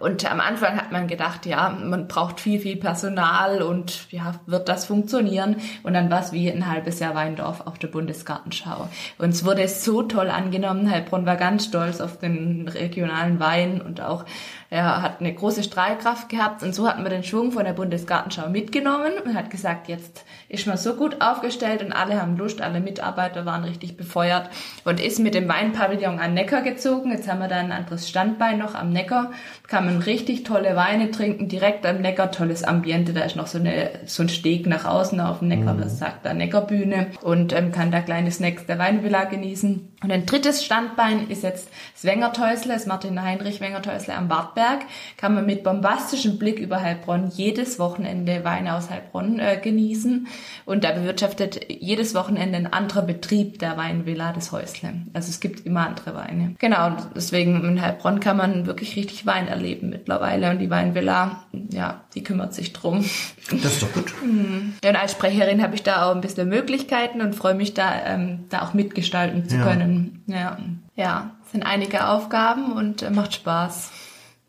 Und am Anfang hat man gedacht, ja, man braucht viel, viel Personal und ja, wird das funktionieren? Und dann war es wie ein halbes Jahr Weindorf auf der Bundesgartenschau. Und es wurde so toll angenommen. Heilbronn war ganz stolz auf den regionalen Wein und auch er hat eine große Strahlkraft gehabt und so hat man den Schwung von der Bundesgartenschau mitgenommen und hat gesagt, jetzt ist man so gut aufgestellt und alle haben Lust, alle Mitarbeiter waren richtig befeuert und ist mit dem Weinpavillon an Neckar gezogen. Jetzt haben wir da ein anderes Standbein noch am Neckar, kann man richtig tolle Weine trinken, direkt am Neckar, tolles Ambiente, da ist noch so, eine, so ein Steg nach außen auf dem Neckar, mhm. das sagt da Neckarbühne und ähm, kann da kleine Snacks der Weinvilla genießen. Und ein drittes Standbein ist jetzt das Wengertäusle, das Martin Heinrich Wengertäusle am Wartberg. Kann man mit bombastischem Blick über Heilbronn jedes Wochenende Weine aus Heilbronn äh, genießen. Und da bewirtschaftet jedes Wochenende ein anderer Betrieb der Weinvilla des Häusle. Also es gibt immer andere Weine. Genau, und deswegen in Heilbronn kann man wirklich richtig Wein erleben mittlerweile. Und die Weinvilla, ja, die kümmert sich drum. Das ist doch gut. Mhm. Und als Sprecherin habe ich da auch ein bisschen Möglichkeiten und freue mich da, ähm, da auch mitgestalten zu ja. können. Ja, ja, sind einige Aufgaben und äh, macht Spaß.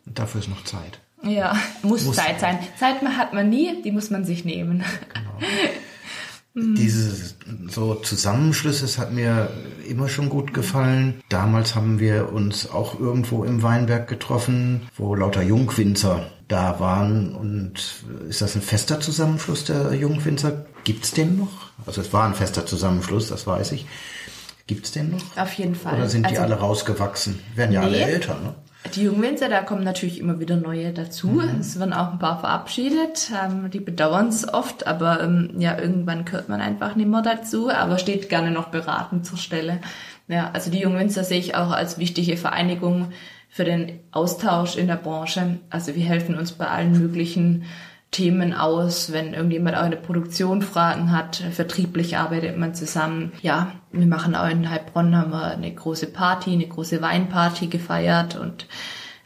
Dafür ist noch Zeit. Ja, muss, muss Zeit sein. Zeit hat man nie, die muss man sich nehmen. Genau. Diese so Zusammenschlüsse, das hat mir immer schon gut gefallen. Damals haben wir uns auch irgendwo im Weinberg getroffen, wo lauter Jungwinzer da waren. Und ist das ein fester Zusammenschluss der Jungwinzer? Gibt's den noch? Also es war ein fester Zusammenschluss, das weiß ich. Gibt's den noch? Auf jeden Fall. Oder sind die also, alle rausgewachsen? Werden ja nee. alle älter, ne? Die Jungwinzer, da kommen natürlich immer wieder neue dazu. Mhm. Es werden auch ein paar verabschiedet. Ähm, die bedauern es oft, aber ähm, ja, irgendwann gehört man einfach nicht mehr dazu, aber steht gerne noch beratend zur Stelle. Ja, also die Jungwinzer sehe ich auch als wichtige Vereinigung für den Austausch in der Branche. Also wir helfen uns bei allen möglichen Themen aus, wenn irgendjemand auch in der Produktion Fragen hat. Vertrieblich arbeitet man zusammen. Ja, wir machen auch in Heilbronn haben wir eine große Party, eine große Weinparty gefeiert und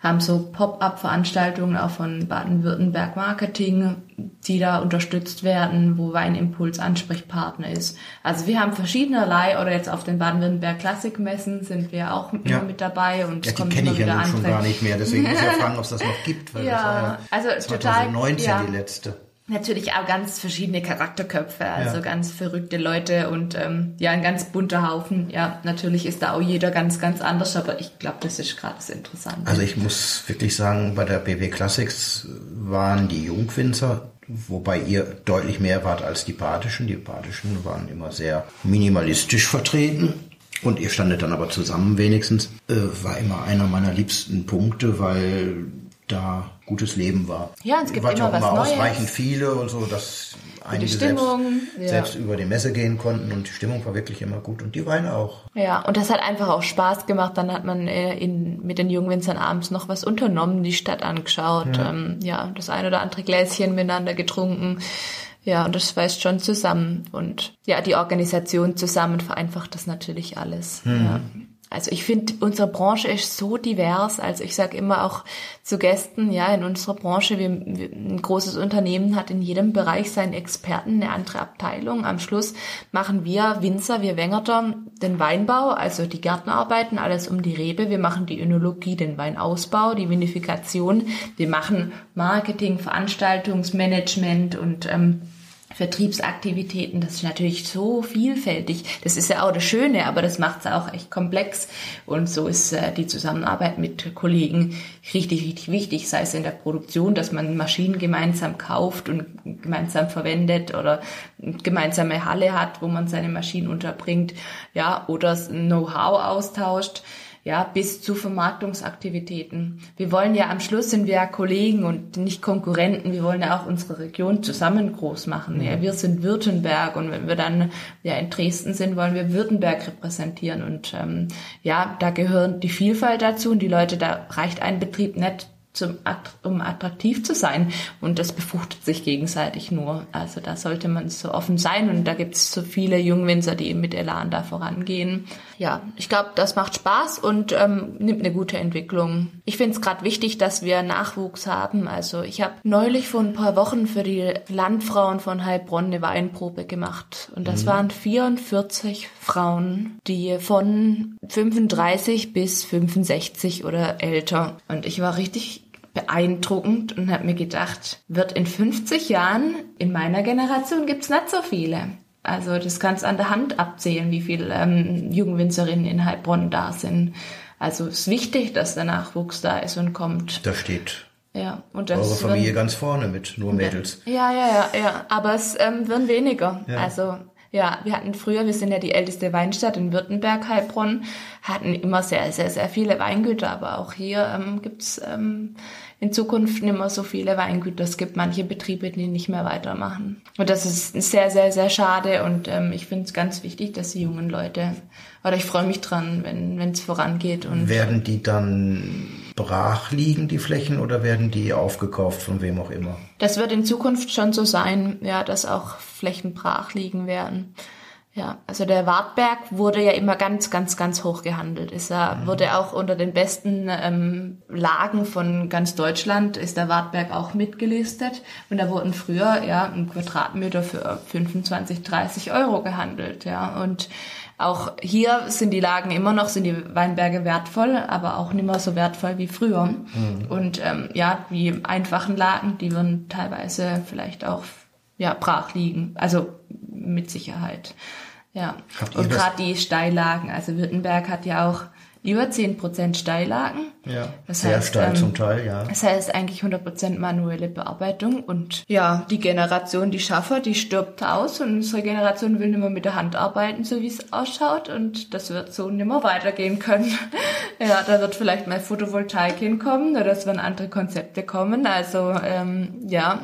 haben so Pop-up-Veranstaltungen auch von Baden-Württemberg Marketing, die da unterstützt werden, wo Weinimpuls Ansprechpartner ist. Also wir haben verschiedenerlei oder jetzt auf den Baden-Württemberg Klassikmessen sind wir auch immer ja. mit dabei und ja, die kenne ich ja nun schon gar nicht mehr, deswegen muss ich ja fragen, ob es das noch gibt, weil ja, das war ja also 2019 total, ja. die letzte natürlich auch ganz verschiedene Charakterköpfe, also ja. ganz verrückte Leute und ähm, ja, ein ganz bunter Haufen. Ja, natürlich ist da auch jeder ganz, ganz anders, aber ich glaube, das ist gerade das Interessante. Also ich muss wirklich sagen, bei der BW Classics waren die Jungwinzer, wobei ihr deutlich mehr wart als die Badischen. Die Badischen waren immer sehr minimalistisch vertreten. Und ihr standet dann aber zusammen wenigstens, äh, war immer einer meiner liebsten Punkte, weil da gutes Leben war. Ja, es gibt immer ja was immer Neues. ausreichend viele und so, dass einige Stimmung, selbst, ja. selbst, über die Messe gehen konnten und die Stimmung war wirklich immer gut und die Weine auch. Ja, und das hat einfach auch Spaß gemacht. Dann hat man äh, in, mit den Jungwinzern abends noch was unternommen, die Stadt angeschaut, ja, ähm, ja das ein oder andere Gläschen miteinander getrunken. Ja, und das schweißt schon zusammen. Und ja, die Organisation zusammen vereinfacht das natürlich alles. Mhm. Ja. Also ich finde, unsere Branche ist so divers. Also ich sage immer auch zu Gästen, ja, in unserer Branche, wir, wir, ein großes Unternehmen hat in jedem Bereich seinen Experten, eine andere Abteilung. Am Schluss machen wir Winzer, wir Wengerter, den Weinbau, also die Gärtnerarbeiten, alles um die Rebe. Wir machen die Önologie, den Weinausbau, die Vinifikation. Wir machen Marketing, Veranstaltungsmanagement und ähm, Vertriebsaktivitäten, das ist natürlich so vielfältig. Das ist ja auch das Schöne, aber das macht es auch echt komplex. Und so ist äh, die Zusammenarbeit mit Kollegen richtig, richtig wichtig, sei es in der Produktion, dass man Maschinen gemeinsam kauft und gemeinsam verwendet oder gemeinsame Halle hat, wo man seine Maschinen unterbringt, ja, oder Know-how austauscht ja, bis zu Vermarktungsaktivitäten. Wir wollen ja am Schluss sind wir ja Kollegen und nicht Konkurrenten. Wir wollen ja auch unsere Region zusammen groß machen. Ja, wir sind Württemberg und wenn wir dann ja in Dresden sind, wollen wir Württemberg repräsentieren und ähm, ja, da gehören die Vielfalt dazu und die Leute, da reicht ein Betrieb nicht zum, um attraktiv zu sein. Und das befruchtet sich gegenseitig nur. Also da sollte man so offen sein und da gibt es so viele Jungwinzer, die eben mit Elan da vorangehen. Ja, ich glaube, das macht Spaß und ähm, nimmt eine gute Entwicklung. Ich finde es gerade wichtig, dass wir Nachwuchs haben. Also ich habe neulich vor ein paar Wochen für die Landfrauen von Heilbronn eine Weinprobe gemacht. Und das mhm. waren 44 Frauen, die von 35 bis 65 oder älter. Und ich war richtig beeindruckend und habe mir gedacht, wird in 50 Jahren, in meiner Generation gibt's nicht so viele. Also das kannst an der Hand abzählen, wie viele ähm, Jugendwinzerinnen in Heilbronn da sind. Also es ist wichtig, dass der Nachwuchs da ist und kommt. Da steht ja, und das eure Familie werden, ganz vorne mit nur Mädels. Ja, ja, ja, ja. Aber es ähm, werden weniger. Ja. Also ja, wir hatten früher, wir sind ja die älteste Weinstadt in Württemberg, Heilbronn, hatten immer sehr, sehr, sehr viele Weingüter, aber auch hier ähm, gibt's ähm, in Zukunft nicht mehr so viele Weingüter. Es gibt manche Betriebe, die nicht mehr weitermachen. Und das ist sehr, sehr, sehr schade. Und ähm, ich finde es ganz wichtig, dass die jungen Leute, oder ich freue mich dran, wenn es vorangeht. Und werden die dann brach liegen, die Flächen, oder werden die aufgekauft von wem auch immer? Das wird in Zukunft schon so sein, ja, dass auch Flächen brach liegen werden. Ja, also der Wartberg wurde ja immer ganz, ganz, ganz hoch gehandelt. Ist er, mhm. wurde auch unter den besten ähm, Lagen von ganz Deutschland ist der Wartberg auch mitgelistet. Und da wurden früher ja ein Quadratmeter für 25, 30 Euro gehandelt. Ja, und auch hier sind die Lagen immer noch, sind die Weinberge wertvoll, aber auch nicht mehr so wertvoll wie früher. Mhm. Und ähm, ja, die einfachen Lagen, die würden teilweise vielleicht auch ja brach liegen. Also mit Sicherheit. Ja. Und gerade die Steillagen, also Württemberg hat ja auch über 10% Steillagen. Ja, das sehr heißt, steil ähm, zum Teil, ja. Das heißt eigentlich 100% manuelle Bearbeitung und ja, die Generation, die Schaffer, die stirbt aus und unsere Generation will nicht mehr mit der Hand arbeiten, so wie es ausschaut und das wird so nicht mehr weitergehen können. ja, da wird vielleicht mal Photovoltaik hinkommen oder es werden andere Konzepte kommen, also ähm, ja,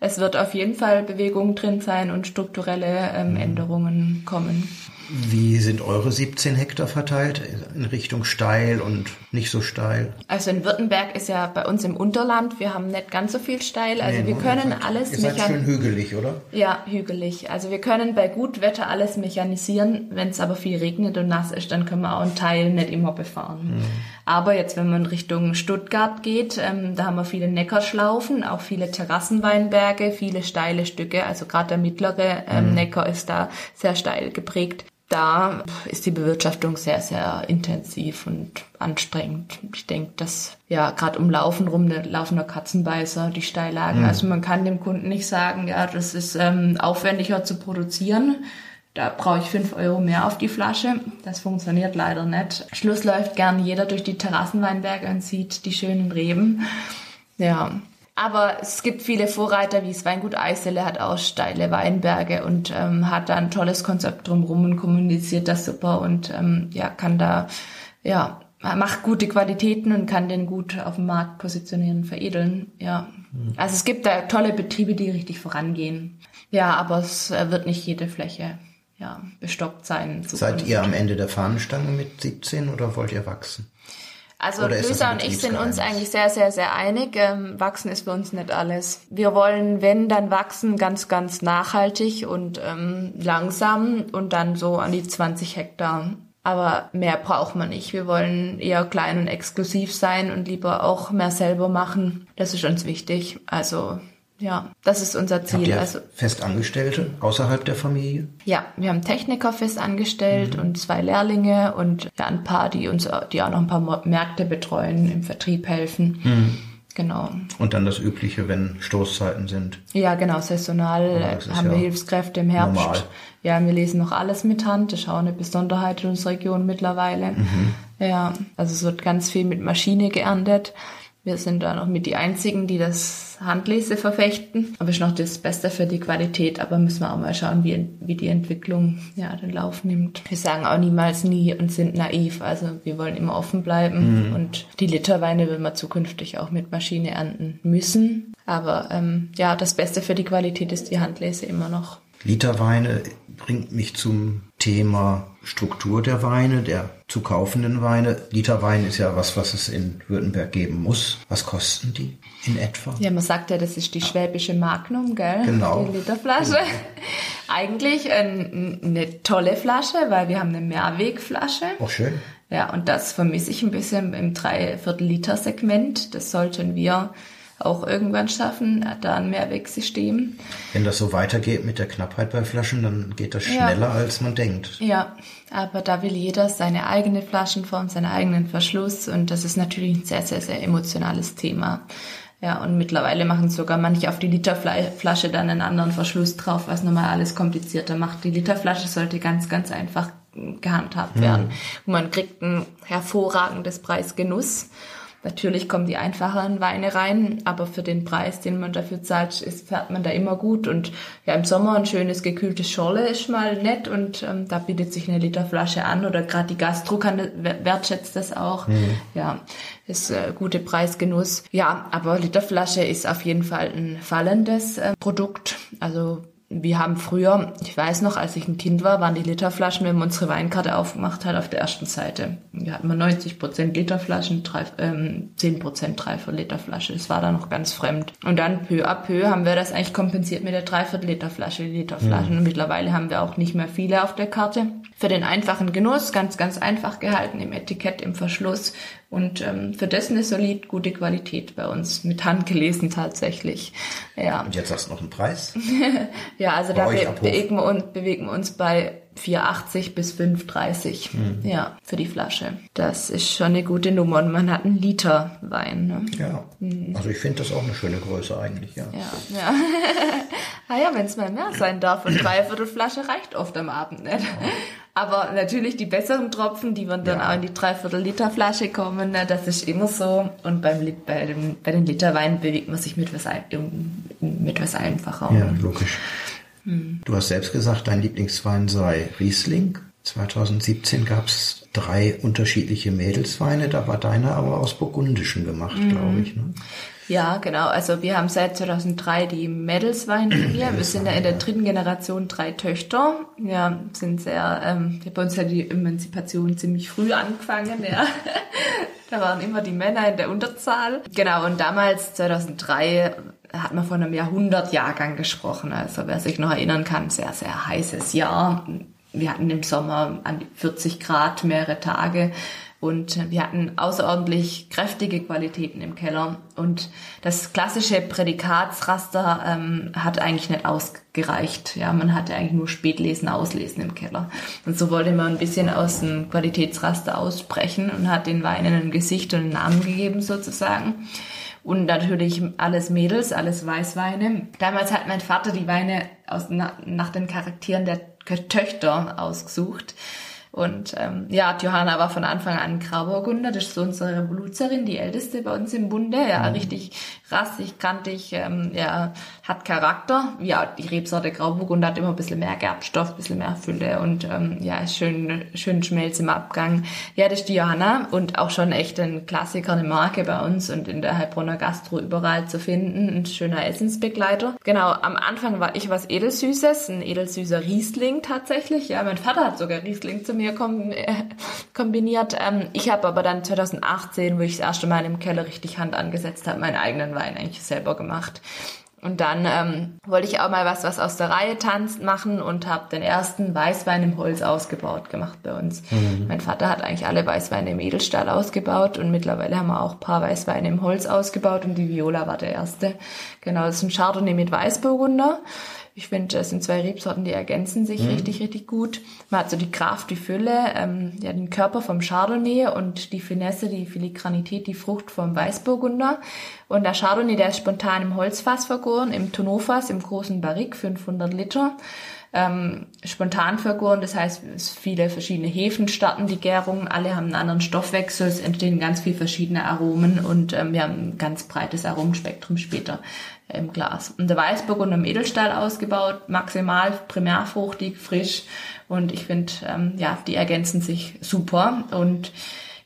es wird auf jeden Fall Bewegung drin sein und strukturelle ähm, mhm. Änderungen kommen. Wie sind eure 17 Hektar verteilt in Richtung steil und nicht so steil? Also in Württemberg ist ja bei uns im Unterland, wir haben nicht ganz so viel steil. Also nee, wir können seid, alles Ihr seid schön hügelig, oder? Ja, hügelig. Also wir können bei gut Wetter alles mechanisieren. Wenn es aber viel regnet und nass ist, dann können wir auch einen Teil nicht immer befahren. Mhm. Aber jetzt, wenn man Richtung Stuttgart geht, ähm, da haben wir viele Neckarschlaufen, auch viele Terrassenweinberge, viele steile Stücke. Also gerade der mittlere ähm, mhm. Neckar ist da sehr steil geprägt da ist die Bewirtschaftung sehr, sehr intensiv und anstrengend. Ich denke, dass ja gerade um Laufen rum, der laufender Katzenbeißer, die Steillagen, mhm. also man kann dem Kunden nicht sagen, ja, das ist ähm, aufwendiger zu produzieren. Da brauche ich fünf Euro mehr auf die Flasche. Das funktioniert leider nicht. Schluss läuft gern jeder durch die Terrassenweinberge und sieht die schönen Reben. Ja, aber es gibt viele Vorreiter, wie das Weingut Eisele hat auch steile Weinberge und ähm, hat da ein tolles Konzept drumherum und kommuniziert das super und ähm, ja, kann da, ja, macht gute Qualitäten und kann den gut auf dem Markt positionieren, veredeln, ja. Mhm. Also es gibt da tolle Betriebe, die richtig vorangehen. Ja, aber es äh, wird nicht jede Fläche ja, bestockt sein. Seid ihr am Ende der Fahnenstange mit 17 oder wollt ihr wachsen? Also Luisa und ich sind uns eigentlich sehr, sehr, sehr einig. Ähm, wachsen ist für uns nicht alles. Wir wollen, wenn, dann wachsen ganz, ganz nachhaltig und ähm, langsam und dann so an die 20 Hektar. Aber mehr braucht man nicht. Wir wollen eher klein und exklusiv sein und lieber auch mehr selber machen. Das ist uns wichtig. Also ja, das ist unser Ziel. Habt ihr also Festangestellte außerhalb der Familie? Ja, wir haben Techniker festangestellt mhm. und zwei Lehrlinge und ja, ein paar, die uns, die auch noch ein paar Märkte betreuen, im Vertrieb helfen. Mhm. Genau. Und dann das Übliche, wenn Stoßzeiten sind. Ja, genau, saisonal ja, haben wir Hilfskräfte im Herbst. Normal. Ja, wir lesen noch alles mit Hand. Das ist auch eine Besonderheit in unserer Region mittlerweile. Mhm. Ja, also es wird ganz viel mit Maschine geerntet. Wir sind da noch mit die Einzigen, die das Handlese verfechten. Aber ist noch das Beste für die Qualität. Aber müssen wir auch mal schauen, wie, wie die Entwicklung ja den Lauf nimmt. Wir sagen auch niemals nie und sind naiv. Also wir wollen immer offen bleiben. Mhm. Und die Literweine will man zukünftig auch mit Maschine ernten müssen. Aber ähm, ja, das Beste für die Qualität ist die Handlese immer noch. Literweine bringt mich zum Thema Struktur der Weine, der zu kaufenden Weine. Literwein ist ja was, was es in Württemberg geben muss. Was kosten die in etwa? Ja, man sagt ja, das ist die schwäbische Magnum, gell? Genau. Die Literflasche. Genau. Eigentlich ein, eine tolle Flasche, weil wir haben eine Mehrwegflasche. Oh, schön. Ja, und das vermisse ich ein bisschen im Dreiviertel Liter Segment. Das sollten wir auch irgendwann schaffen, da ein Mehrwegsystem. Wenn das so weitergeht mit der Knappheit bei Flaschen, dann geht das schneller, ja. als man denkt. Ja, aber da will jeder seine eigene Flaschenform, seinen eigenen Verschluss und das ist natürlich ein sehr, sehr, sehr emotionales Thema. Ja, und mittlerweile machen sogar manche auf die Literflasche dann einen anderen Verschluss drauf, was nochmal alles komplizierter macht. Die Literflasche sollte ganz, ganz einfach gehandhabt werden. Mhm. Und man kriegt ein hervorragendes Preisgenuss. Natürlich kommen die einfacheren Weine rein, aber für den Preis, den man dafür zahlt, ist, fährt man da immer gut. Und ja, im Sommer ein schönes gekühltes Scholle ist mal nett und ähm, da bietet sich eine Literflasche an oder gerade die Gastro kann, wertschätzt das auch. Mhm. Ja, ist äh, gute Preisgenuss. Ja, aber Literflasche ist auf jeden Fall ein fallendes äh, Produkt. Also wir haben früher, ich weiß noch, als ich ein Kind war, waren die Literflaschen, wenn man unsere Weinkarte aufgemacht hat, auf der ersten Seite. Wir hatten wir 90 Prozent Literflaschen, drei, ähm, 10 Prozent Dreiviertel Literflasche. Das war da noch ganz fremd. Und dann peu à peu haben wir das eigentlich kompensiert mit der Dreiviertel Literflasche, die Literflaschen. Mhm. Mittlerweile haben wir auch nicht mehr viele auf der Karte. Für den einfachen Genuss, ganz, ganz einfach gehalten im Etikett, im Verschluss, und ähm, für das eine solid gute Qualität bei uns, mit Hand gelesen tatsächlich. Ja. Und jetzt hast du noch einen Preis? ja, also bei da be bewegen wir, uns, bewegen wir uns bei 4,80 bis 5,30 mhm. ja, für die Flasche. Das ist schon eine gute Nummer und man hat einen Liter Wein. Ne? Ja, mhm. also ich finde das auch eine schöne Größe eigentlich, ja. Ja, ja. ah ja, wenn es mal mehr sein darf und dreiviertel Flasche reicht oft am Abend nicht. Ja. Aber natürlich die besseren Tropfen, die werden dann ja. auch in die Dreiviertel Liter Flasche kommen, ne? das ist immer so. Und beim, bei, dem, bei den Literweinen bewegt man sich mit was, mit was einfacher. Ja, logisch. Hm. Du hast selbst gesagt, dein Lieblingswein sei Riesling. 2017 gab es drei unterschiedliche Mädelsweine, da war deiner aber aus Burgundischen gemacht, mhm. glaube ich. Ne? Ja, genau. Also wir haben seit 2003 die Mädelsweine hier. Wir sind ja in der dritten Generation drei Töchter. Ja, sind sehr, ähm, bei uns hat die Emanzipation ziemlich früh angefangen, ja. da waren immer die Männer in der Unterzahl. Genau, und damals, 2003, hat man von einem Jahrhundertjahrgang gesprochen. Also wer sich noch erinnern kann, sehr, sehr heißes Jahr. Wir hatten im Sommer an 40 Grad mehrere Tage. Und wir hatten außerordentlich kräftige Qualitäten im Keller. Und das klassische Prädikatsraster ähm, hat eigentlich nicht ausgereicht. Ja, man hatte eigentlich nur Spätlesen, Auslesen im Keller. Und so wollte man ein bisschen aus dem Qualitätsraster ausbrechen und hat den Weinen ein Gesicht und einen Namen gegeben sozusagen. Und natürlich alles Mädels, alles Weißweine. Damals hat mein Vater die Weine aus, nach den Charakteren der Töchter ausgesucht. Und ähm, ja, Johanna war von Anfang an Grauburgunder, das ist so unsere Revoluzerin, die älteste bei uns im Bunde. Ja, mhm. richtig rassig, kantig, ähm, ja, hat Charakter. Ja, die Rebsorte Grauburgunder hat immer ein bisschen mehr Gerbstoff, ein bisschen mehr Fülle und ähm, ja, schön, schön Schmelz im Abgang. Ja, das ist die Johanna und auch schon echt ein Klassiker, eine Marke bei uns und in der Heilbronner Gastro überall zu finden. Ein schöner Essensbegleiter. Genau, am Anfang war ich was Edelsüßes, ein edelsüßer Riesling tatsächlich. Ja, mein Vater hat sogar Riesling zu mir mir äh, kombiniert. Ähm, ich habe aber dann 2018, wo ich das erste Mal im Keller richtig Hand angesetzt habe, meinen eigenen Wein eigentlich selber gemacht. Und dann ähm, wollte ich auch mal was, was aus der Reihe tanzt, machen und habe den ersten Weißwein im Holz ausgebaut gemacht bei uns. Mhm. Mein Vater hat eigentlich alle Weißweine im Edelstahl ausgebaut und mittlerweile haben wir auch ein paar Weißweine im Holz ausgebaut und die Viola war der erste. Genau, das ist ein Chardonnay mit Weißburgunder. Ich finde, das sind zwei Rebsorten, die ergänzen sich mhm. richtig, richtig gut. Man hat so die Kraft, die Fülle, ähm, ja, den Körper vom Chardonnay und die Finesse, die Filigranität, die Frucht vom Weißburgunder. Und der Chardonnay, der ist spontan im Holzfass vergoren, im Tonneaufass, im großen Barrique, 500 Liter. Ähm, spontan vergoren, das heißt, es viele verschiedene Hefen starten die Gärung, alle haben einen anderen Stoffwechsel, es entstehen ganz viele verschiedene Aromen und ähm, wir haben ein ganz breites Aromenspektrum später im Glas. Und der Weißburgunder im Edelstahl ausgebaut, maximal primärfruchtig, frisch. Und ich finde, ähm, ja, die ergänzen sich super. Und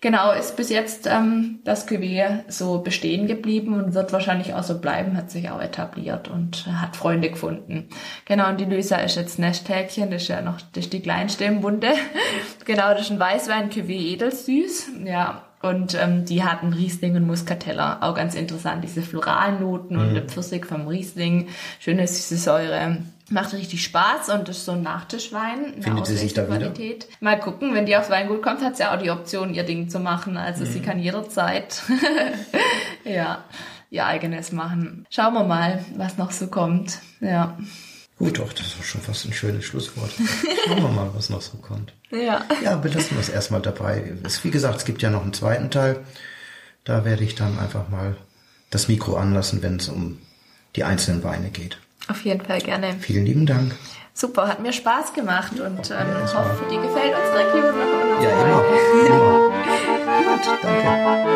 genau, ist bis jetzt ähm, das Cuvée so bestehen geblieben und wird wahrscheinlich auch so bleiben, hat sich auch etabliert und hat Freunde gefunden. Genau, und die Lysa ist jetzt Nesthäkchen, das ist ja noch das ist die kleinste im Bunde. genau, das ist ein Weißwein Cuvée edelsüß. Ja, und ähm, die hatten Riesling und Muscatella. Auch ganz interessant, diese floralen Noten mhm. und der Pfirsich vom Riesling. Schöne süße Säure. Macht richtig Spaß und ist so ein Nachtischwein. Findet sie sich da Qualität. wieder? Mal gucken, wenn die aufs Weingut kommt, hat sie auch die Option, ihr Ding zu machen. Also mhm. sie kann jederzeit. ja. ihr eigenes machen. Schauen wir mal, was noch so kommt. Ja. Gut, doch, das war schon fast ein schönes Schlusswort. Schauen wir mal, was noch so kommt. Ja. Ja, belassen wir es erstmal dabei. Es, wie gesagt, es gibt ja noch einen zweiten Teil. Da werde ich dann einfach mal das Mikro anlassen, wenn es um die einzelnen Weine geht. Auf jeden Fall gerne. Vielen lieben Dank. Super, hat mir Spaß gemacht und ähm, ich hoffe, dir gefällt unsere Region noch. Ja, immer. immer. Gut, danke.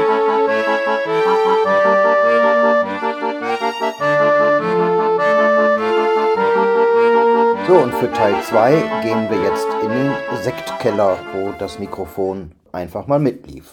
So, und für Teil 2 gehen wir jetzt in den Sektkeller, wo das Mikrofon einfach mal mitlief.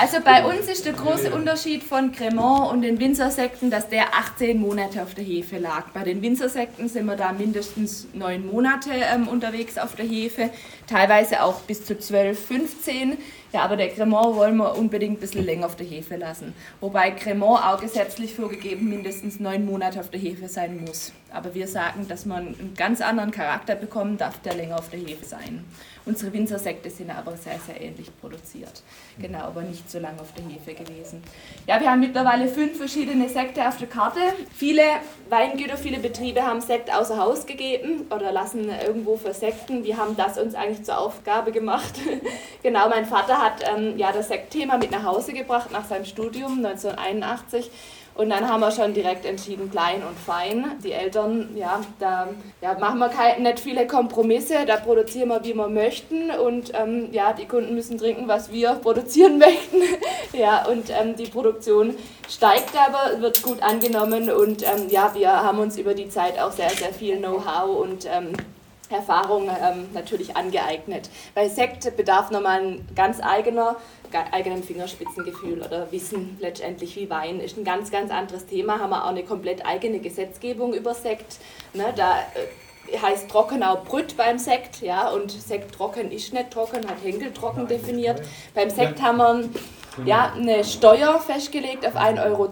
Also bei uns ist der große Unterschied von Cremant und den Winzersekten, dass der 18 Monate auf der Hefe lag. Bei den Winzersekten sind wir da mindestens 9 Monate ähm, unterwegs auf der Hefe, teilweise auch bis zu 12, 15. Ja, aber der Cremant wollen wir unbedingt ein bisschen länger auf der Hefe lassen. Wobei Cremant auch gesetzlich vorgegeben mindestens 9 Monate auf der Hefe sein muss. Aber wir sagen, dass man einen ganz anderen Charakter bekommen darf, der länger auf der Hefe sein. Unsere Winzersekte sind aber sehr, sehr ähnlich produziert. Genau, aber nicht so lange auf der Hefe gewesen. Ja, wir haben mittlerweile fünf verschiedene Sekte auf der Karte. Viele Weingüter, viele Betriebe haben Sekt außer Haus gegeben oder lassen irgendwo versekten. Wir haben das uns eigentlich zur Aufgabe gemacht. genau, mein Vater hat ähm, ja das Sektthema mit nach Hause gebracht nach seinem Studium 1981 und dann haben wir schon direkt entschieden, klein und fein. Die Eltern, ja, da ja, machen wir keine, nicht viele Kompromisse, da produzieren wir, wie wir möchten. Und ähm, ja, die Kunden müssen trinken, was wir produzieren möchten. ja, und ähm, die Produktion steigt aber, wird gut angenommen. Und ähm, ja, wir haben uns über die Zeit auch sehr, sehr viel Know-how und ähm, Erfahrung ähm, natürlich angeeignet. Weil Sekt bedarf nochmal ein ganz eigener eigenen Fingerspitzengefühl oder Wissen letztendlich wie Wein ist ein ganz, ganz anderes Thema. Haben wir auch eine komplett eigene Gesetzgebung über Sekt. Ne, da äh, heißt trocken auch Brüt beim Sekt, ja, und Sekt trocken ist nicht trocken, hat Henkel trocken definiert. Beim Sekt haben wir ja, eine Steuer festgelegt auf 1,02 Euro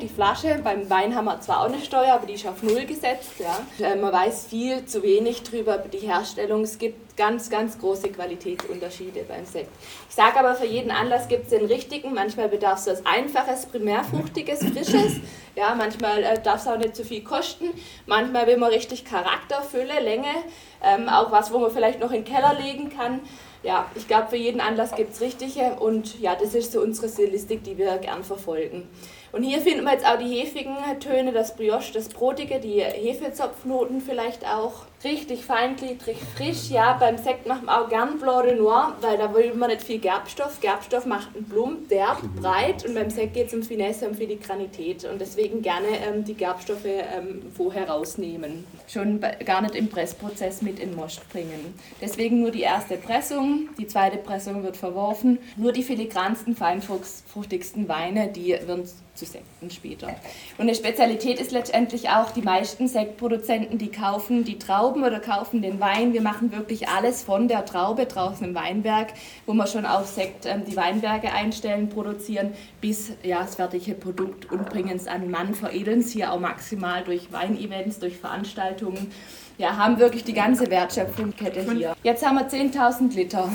die Flasche. Beim Wein haben wir zwar auch eine Steuer, aber die ist auf Null gesetzt. Ja. Äh, man weiß viel zu wenig darüber, die Herstellung. Es gibt ganz, ganz große Qualitätsunterschiede beim Sekt. Ich sage aber, für jeden Anlass gibt es den richtigen. Manchmal bedarf es was Einfaches, Primärfruchtiges, Frisches. Ja, manchmal äh, darf es auch nicht zu viel kosten. Manchmal will man richtig Charakter, Fülle, Länge. Ähm, auch was, wo man vielleicht noch in den Keller legen kann ja, ich glaube, für jeden Anlass gibt es richtige und ja, das ist so unsere Stilistik, die wir gern verfolgen. Und hier finden wir jetzt auch die hefigen Töne, das Brioche, das Brotige, die Hefezopfnoten vielleicht auch richtig feingliedrig, frisch. Ja, beim Sekt machen wir auch gern Blanc de Noir, weil da will man nicht viel Gerbstoff. Gerbstoff macht einen Blum, derb, breit und beim Sekt geht es um Finesse, um Filigranität und deswegen gerne ähm, die Gerbstoffe ähm, vorher rausnehmen. Schon gar nicht im Pressprozess mit in Most bringen. Deswegen nur die erste Pressung, die zweite Pressung wird verworfen. Nur die filigransten, feinfruchtigsten Weine, die werden zu Sekten später. Und eine Spezialität ist letztendlich auch, die meisten Sektproduzenten, die kaufen die Trauben oder kaufen den Wein. Wir machen wirklich alles von der Traube draußen im Weinberg, wo wir schon auf Sekt ähm, die Weinberge einstellen, produzieren, bis ja, das fertige Produkt und bringen es an Mann, veredeln es hier auch maximal durch Weinevents, durch Veranstaltungen. Ja, haben wirklich die ganze Wertschöpfungskette hier. Jetzt haben wir 10.000 Liter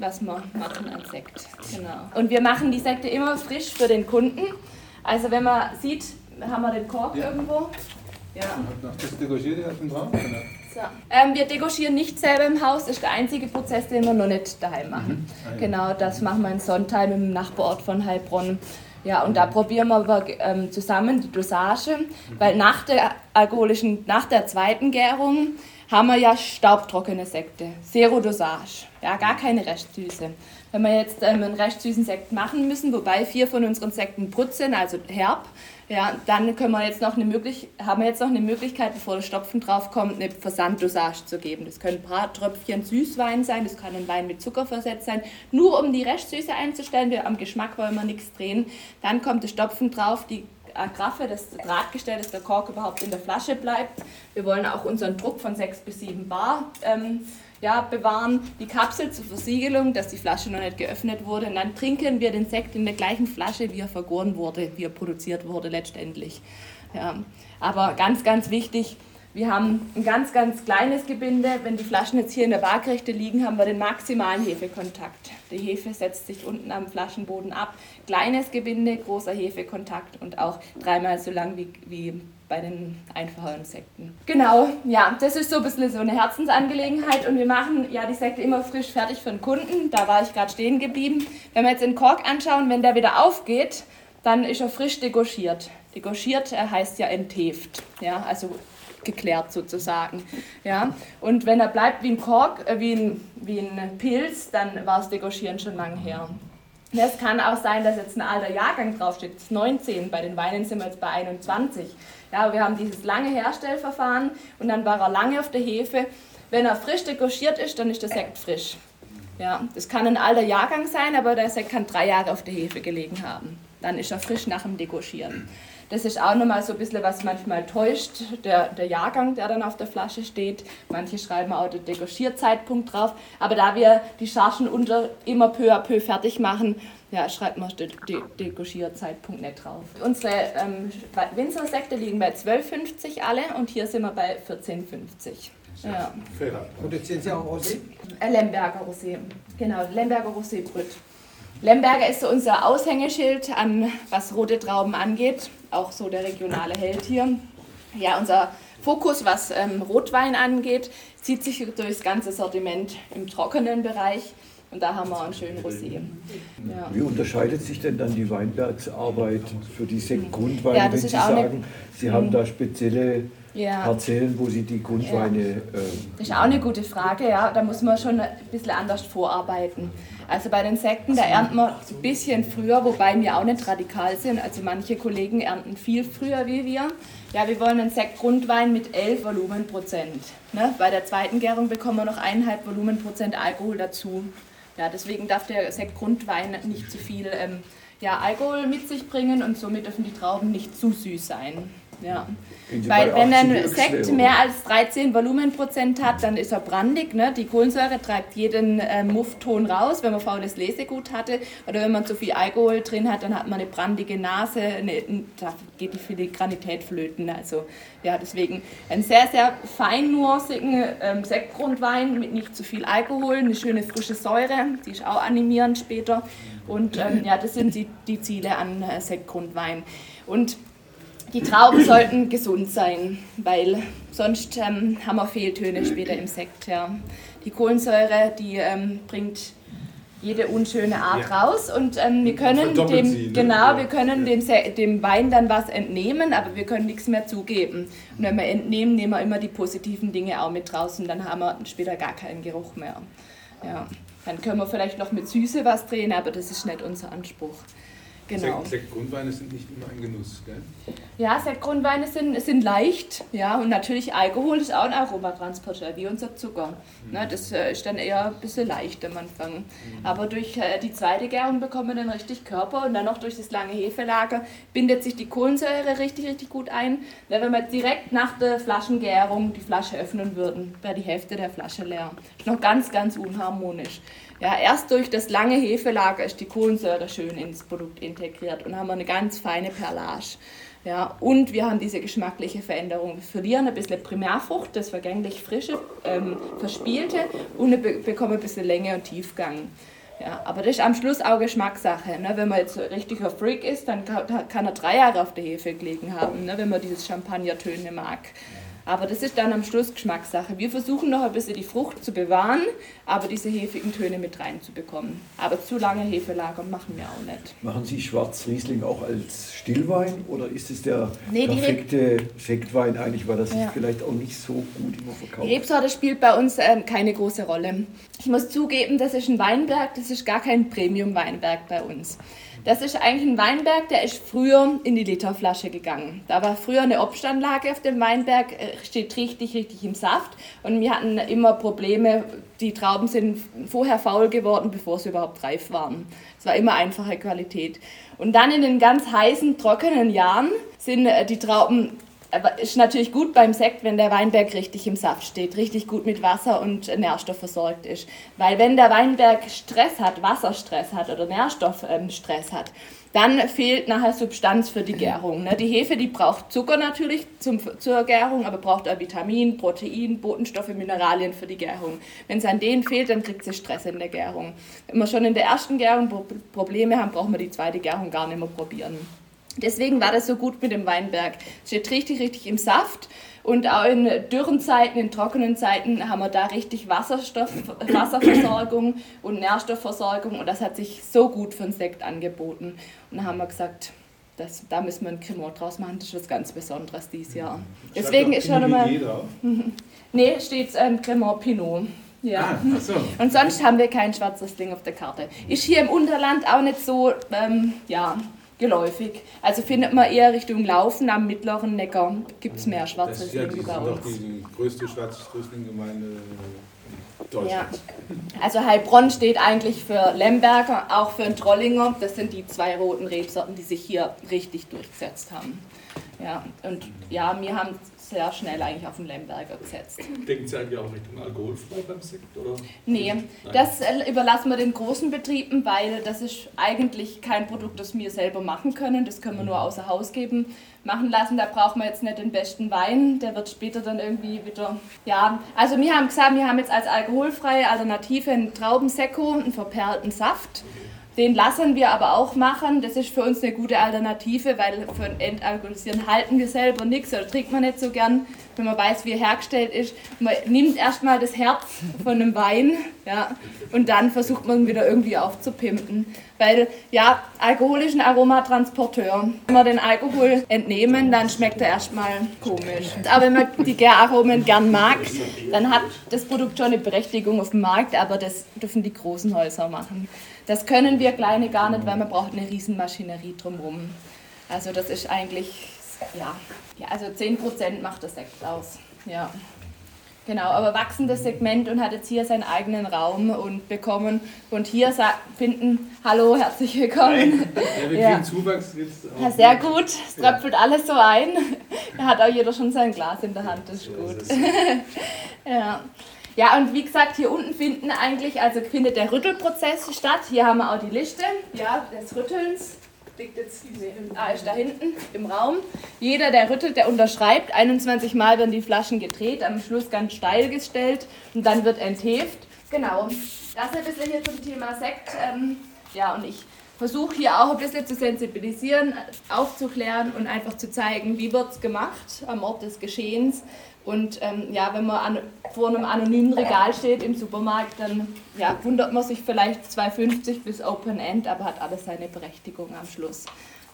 was wir machen an Sekt. Genau. Und wir machen die Sekte immer frisch für den Kunden. Also wenn man sieht, haben wir den Kork ja. irgendwo. Ja. Das degorgiert ihr schon drauf? So. Ähm, wir degorgieren nicht selber im Haus, das ist der einzige Prozess, den wir noch nicht daheim machen. Mhm. Ah, ja. Genau, das machen wir in Sontheim im Nachbarort von Heilbronn. Ja, und da probieren wir aber, ähm, zusammen die Dosage, mhm. weil nach der alkoholischen, nach der zweiten Gärung haben wir ja staubtrockene Sekte, Zero Dosage, ja, gar keine Restsüße. Wenn wir jetzt ähm, einen recht süßen Sekt machen müssen, wobei vier von unseren Sekten Brut sind, also herb, ja, dann können wir jetzt noch eine möglich haben wir jetzt noch eine Möglichkeit, bevor der Stopfen drauf kommt, eine Versanddosage zu geben. Das können ein paar Tröpfchen Süßwein sein, das kann ein Wein mit Zucker versetzt sein, nur um die Restsüße einzustellen. Wir am Geschmack wollen wir nichts drehen. Dann kommt der Stopfen drauf, die Agraffe, das Drahtgestell, dass der Kork überhaupt in der Flasche bleibt. Wir wollen auch unseren Druck von 6 bis 7 Bar ähm, ja, bewahren die Kapsel zur Versiegelung, dass die Flasche noch nicht geöffnet wurde. Und dann trinken wir den Sekt in der gleichen Flasche, wie er vergoren wurde, wie er produziert wurde letztendlich. Ja. Aber ganz, ganz wichtig, Wir haben ein ganz, ganz kleines Gebinde. Wenn die Flaschen jetzt hier in der Waagrechte liegen, haben wir den maximalen Hefekontakt. Die Hefe setzt sich unten am Flaschenboden ab. Kleines Gebinde, großer Hefekontakt und auch dreimal so lang wie, wie bei den einfachen Sekten. Genau, ja, das ist so ein bisschen so eine Herzensangelegenheit und wir machen ja die Sekte immer frisch fertig für den Kunden. Da war ich gerade stehen geblieben. Wenn wir jetzt den Kork anschauen, wenn der wieder aufgeht, dann ist er frisch degauchiert. Degauchiert heißt ja entheft, ja, also geklärt sozusagen. Ja? Und wenn er bleibt wie ein Kork, äh, wie, ein, wie ein Pilz, dann war das Degauchieren schon lange her. Es kann auch sein, dass jetzt ein alter Jahrgang draufsteht, 19, bei den Weinen sind wir jetzt bei 21. Ja, wir haben dieses lange Herstellverfahren und dann war er lange auf der Hefe. Wenn er frisch degauchiert ist, dann ist der Sekt frisch. Ja, das kann ein alter Jahrgang sein, aber der Sekt kann drei Jahre auf der Hefe gelegen haben. Dann ist er frisch nach dem Degauchieren. Das ist auch nochmal so ein bisschen, was manchmal täuscht, der, der Jahrgang, der dann auf der Flasche steht. Manche schreiben auch den Degauchierzeitpunkt drauf. Aber da wir die Chargen unter immer peu à peu fertig machen, ja, schreibt man den De Degauchierzeitpunkt nicht drauf. Unsere ähm, Winzersekte liegen bei 12,50 alle und hier sind wir bei 14,50. Ja. Produzieren Sie auch Rosé? Äh, Lemberger Rosé, genau, Lemberger Rosé Brüt. Lemberger ist so unser Aushängeschild an was rote Trauben angeht, auch so der regionale Held hier. Ja, unser Fokus, was ähm, Rotwein angeht, zieht sich durch das ganze Sortiment im trockenen Bereich. Und da haben wir einen schönen Rosé. Ja. Wie unterscheidet sich denn dann die Weinbergsarbeit für die Sektgrundweine, ja, wenn Sie sagen, Sie haben da spezielle ja. Parzellen, wo Sie die Grundweine... Ja. Äh, das ist auch eine gute Frage, ja. Da muss man schon ein bisschen anders vorarbeiten. Also bei den Sekten, da ernten wir ein bisschen früher, wobei wir auch nicht radikal sind. Also manche Kollegen ernten viel früher wie wir. Ja, wir wollen einen Sektgrundwein mit 11 Volumenprozent. Ne? Bei der zweiten Gärung bekommen wir noch 1,5 Volumenprozent Alkohol dazu. Ja, deswegen darf der Sektgrundwein nicht zu viel ähm, ja, Alkohol mit sich bringen und somit dürfen die Trauben nicht zu süß sein. Ja. Weil wenn ein Sekt mehr als 13 Volumenprozent hat, dann ist er brandig. Ne? Die Kohlensäure treibt jeden äh, Muffton raus, wenn man faules Lesegut hatte. Oder wenn man zu viel Alkohol drin hat, dann hat man eine brandige Nase. Eine, da geht die Filigranität flöten. Also ja, deswegen ein sehr, sehr feinnuancigen ähm, Sektgrundwein mit nicht zu viel Alkohol, eine schöne frische Säure, die ist auch animierend später. Und ähm, ja, das sind die, die Ziele an äh, Sektgrundwein. Und die Trauben sollten gesund sein, weil sonst ähm, haben wir Fehltöne später im Sekt. Ja. Die Kohlensäure, die ähm, bringt jede unschöne Art ja. raus und ähm, wir können dem sie, ne? genau ja. wir können dem, dem Wein dann was entnehmen, aber wir können nichts mehr zugeben. Und wenn wir entnehmen, nehmen wir immer die positiven Dinge auch mit draußen, dann haben wir später gar keinen Geruch mehr. Ja. Dann können wir vielleicht noch mit Süße was drehen, aber das ist nicht unser Anspruch. Genau. Sektgrundweine sind nicht immer ein Genuss, gell? Ja, Sektgrundweine sind, sind leicht, ja, und natürlich Alkohol ist auch ein Aromatransporteur, wie unser Zucker. Mhm. Ne, das äh, ist dann eher ein bisschen leicht am Anfang. Mhm. Aber durch äh, die zweite Gärung bekommen wir dann richtig Körper und dann noch durch das lange Hefelager bindet sich die Kohlensäure richtig, richtig gut ein. Ja, wenn wir direkt nach der Flaschengärung die Flasche öffnen würden, wäre die Hälfte der Flasche leer. Ist noch ganz, ganz unharmonisch. Ja, erst durch das lange Hefelager ist die Kohlensäure schön ins Produkt integriert und haben eine ganz feine Perlage. Ja, und wir haben diese geschmackliche Veränderung. Wir verlieren ein bisschen Primärfrucht, das vergänglich frische, ähm, verspielte und bekommen ein bisschen Länge und Tiefgang. Ja, aber das ist am Schluss auch Geschmackssache. Ne? Wenn man jetzt so richtiger Freak ist, dann kann er drei Jahre auf der Hefe gelegen haben, ne? wenn man dieses Champagnertöne mag. Aber das ist dann am Schluss Geschmackssache. Wir versuchen noch ein bisschen die Frucht zu bewahren, aber diese hefigen Töne mit reinzubekommen. Aber zu lange Hefelager machen wir auch nicht. Machen Sie Schwarzriesling auch als Stillwein oder ist es der nee, perfekte Sektwein eigentlich, weil das ja. vielleicht auch nicht so gut immer verkauft? Die Rebsorte spielt bei uns ähm, keine große Rolle. Ich muss zugeben, das ist ein Weinberg, das ist gar kein Premium-Weinberg bei uns. Das ist eigentlich ein Weinberg, der ist früher in die Literflasche gegangen. Da war früher eine Obstanlage auf dem Weinberg, äh, steht richtig, richtig im Saft. Und wir hatten immer Probleme, die Trauben sind vorher faul geworden, bevor sie überhaupt reif waren. Es war immer einfache Qualität. Und dann in den ganz heißen, trockenen Jahren sind äh, die Trauben ist natürlich gut beim Sekt, wenn der Weinberg richtig im Saft steht, richtig gut mit Wasser und Nährstoff versorgt ist. Weil wenn der Weinberg Stress hat, Wasserstress hat oder Nährstoffstress hat, dann fehlt nachher Substanz für die Gärung. Ne? Die Hefe, die braucht Zucker natürlich zum, zur Gärung, aber braucht auch Vitamin, Protein, Botenstoffe, Mineralien für die Gärung. Wenn es an denen fehlt, dann kriegt sie Stress in der Gärung. Wenn wir schon in der ersten Gärung Probleme haben, brauchen wir die zweite Gärung gar nicht mehr probieren. Deswegen war das so gut mit dem Weinberg. Es steht richtig, richtig im Saft. Und auch in dürren Zeiten, in trockenen Zeiten haben wir da richtig Wasserstoff, Wasserversorgung und Nährstoffversorgung. Und das hat sich so gut für den Sekt angeboten. Und dann haben wir gesagt, das, da müssen wir ein Cremant draus machen. Das ist was ganz Besonderes dieses Jahr. Deswegen ist schon einmal. nee, steht ähm, Cremant Pinot. Ja. Ah, so. Und sonst haben wir kein schwarzes Ding auf der Karte. Ist hier im Unterland auch nicht so, ähm, ja, geläufig. Also findet man eher Richtung Laufen am mittleren Neckar gibt es mehr schwarze Das ist ja bei uns. die größte Schwarzriesling-Gemeinde Deutschlands. Ja. Also Heilbronn steht eigentlich für Lemberger, auch für ein Trollinger. Das sind die zwei roten Rebsorten, die sich hier richtig durchgesetzt haben. Ja, und ja, wir haben sehr schnell eigentlich auf den Lemberger gesetzt. Denken Sie eigentlich auch Richtung alkoholfrei beim Sekt? Oder? Nee, Nein. das äh, überlassen wir den großen Betrieben, weil das ist eigentlich kein Produkt, das wir selber machen können. Das können wir nur außer Haus geben, machen lassen. Da braucht man jetzt nicht den besten Wein, der wird später dann irgendwie wieder. Ja, also wir haben gesagt, wir haben jetzt als alkoholfreie Alternative einen Traubensekko, einen verperlten Saft. Okay den lassen wir aber auch machen. Das ist für uns eine gute Alternative, weil für ein Entalkoholisieren halten wir selber nichts oder trinkt man nicht so gern, wenn man weiß, wie er hergestellt ist. Man nimmt erstmal das Herz von einem Wein ja, und dann versucht man wieder irgendwie aufzupimpen. Weil, ja, Alkohol ist ein Aromatransporteur. Wenn wir den Alkohol entnehmen, dann schmeckt er erstmal komisch. Aber wenn man die Gäraromen gern mag, dann hat das Produkt schon eine Berechtigung auf dem Markt, aber das dürfen die großen Häuser machen. Das können wir Kleine gar nicht, weil man braucht eine Riesenmaschinerie drumherum. Also das ist eigentlich, ja, ja also 10% macht das Sekt aus. Ja. Genau, aber wachsendes Segment und hat jetzt hier seinen eigenen Raum und bekommen und hier finden, hallo, herzlich willkommen. Ja, wir ja. Zuwachs jetzt ja, sehr gut, es tröpfelt alles so ein. Da hat auch jeder schon sein Glas in der Hand, das ist so gut. Ist ja. Ja, und wie gesagt, hier unten finden eigentlich, also findet der Rüttelprozess statt. Hier haben wir auch die Liste ja, des Rüttelns. Liegt jetzt ah, ist da hinten im Raum. Jeder, der rüttelt, der unterschreibt. 21 Mal werden die Flaschen gedreht, am Schluss ganz steil gestellt und dann wird entheft. Genau. Das ein bisschen hier zum Thema Sekt. Ähm, ja, und ich versuche hier auch ein bisschen zu sensibilisieren, aufzuklären und einfach zu zeigen, wie wird es gemacht am Ort des Geschehens und ähm, ja, wenn man an, vor einem anonymen Regal steht im Supermarkt, dann ja, wundert man sich vielleicht 2,50 bis Open End, aber hat alles seine Berechtigung am Schluss.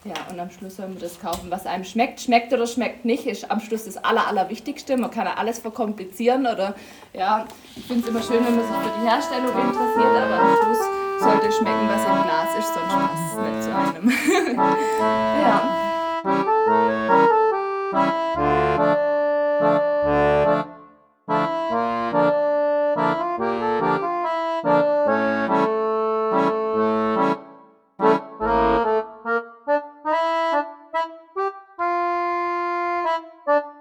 Ja, und am Schluss soll man das kaufen, was einem schmeckt. Schmeckt oder schmeckt nicht, ist am Schluss das Aller, Allerwichtigste. Man kann ja alles verkomplizieren oder, ja, ich finde es immer schön, wenn man sich für die Herstellung interessiert, aber am Schluss sollte schmecken, was im Glas ist, sonst passt es nicht zu einem. ja. Thank you.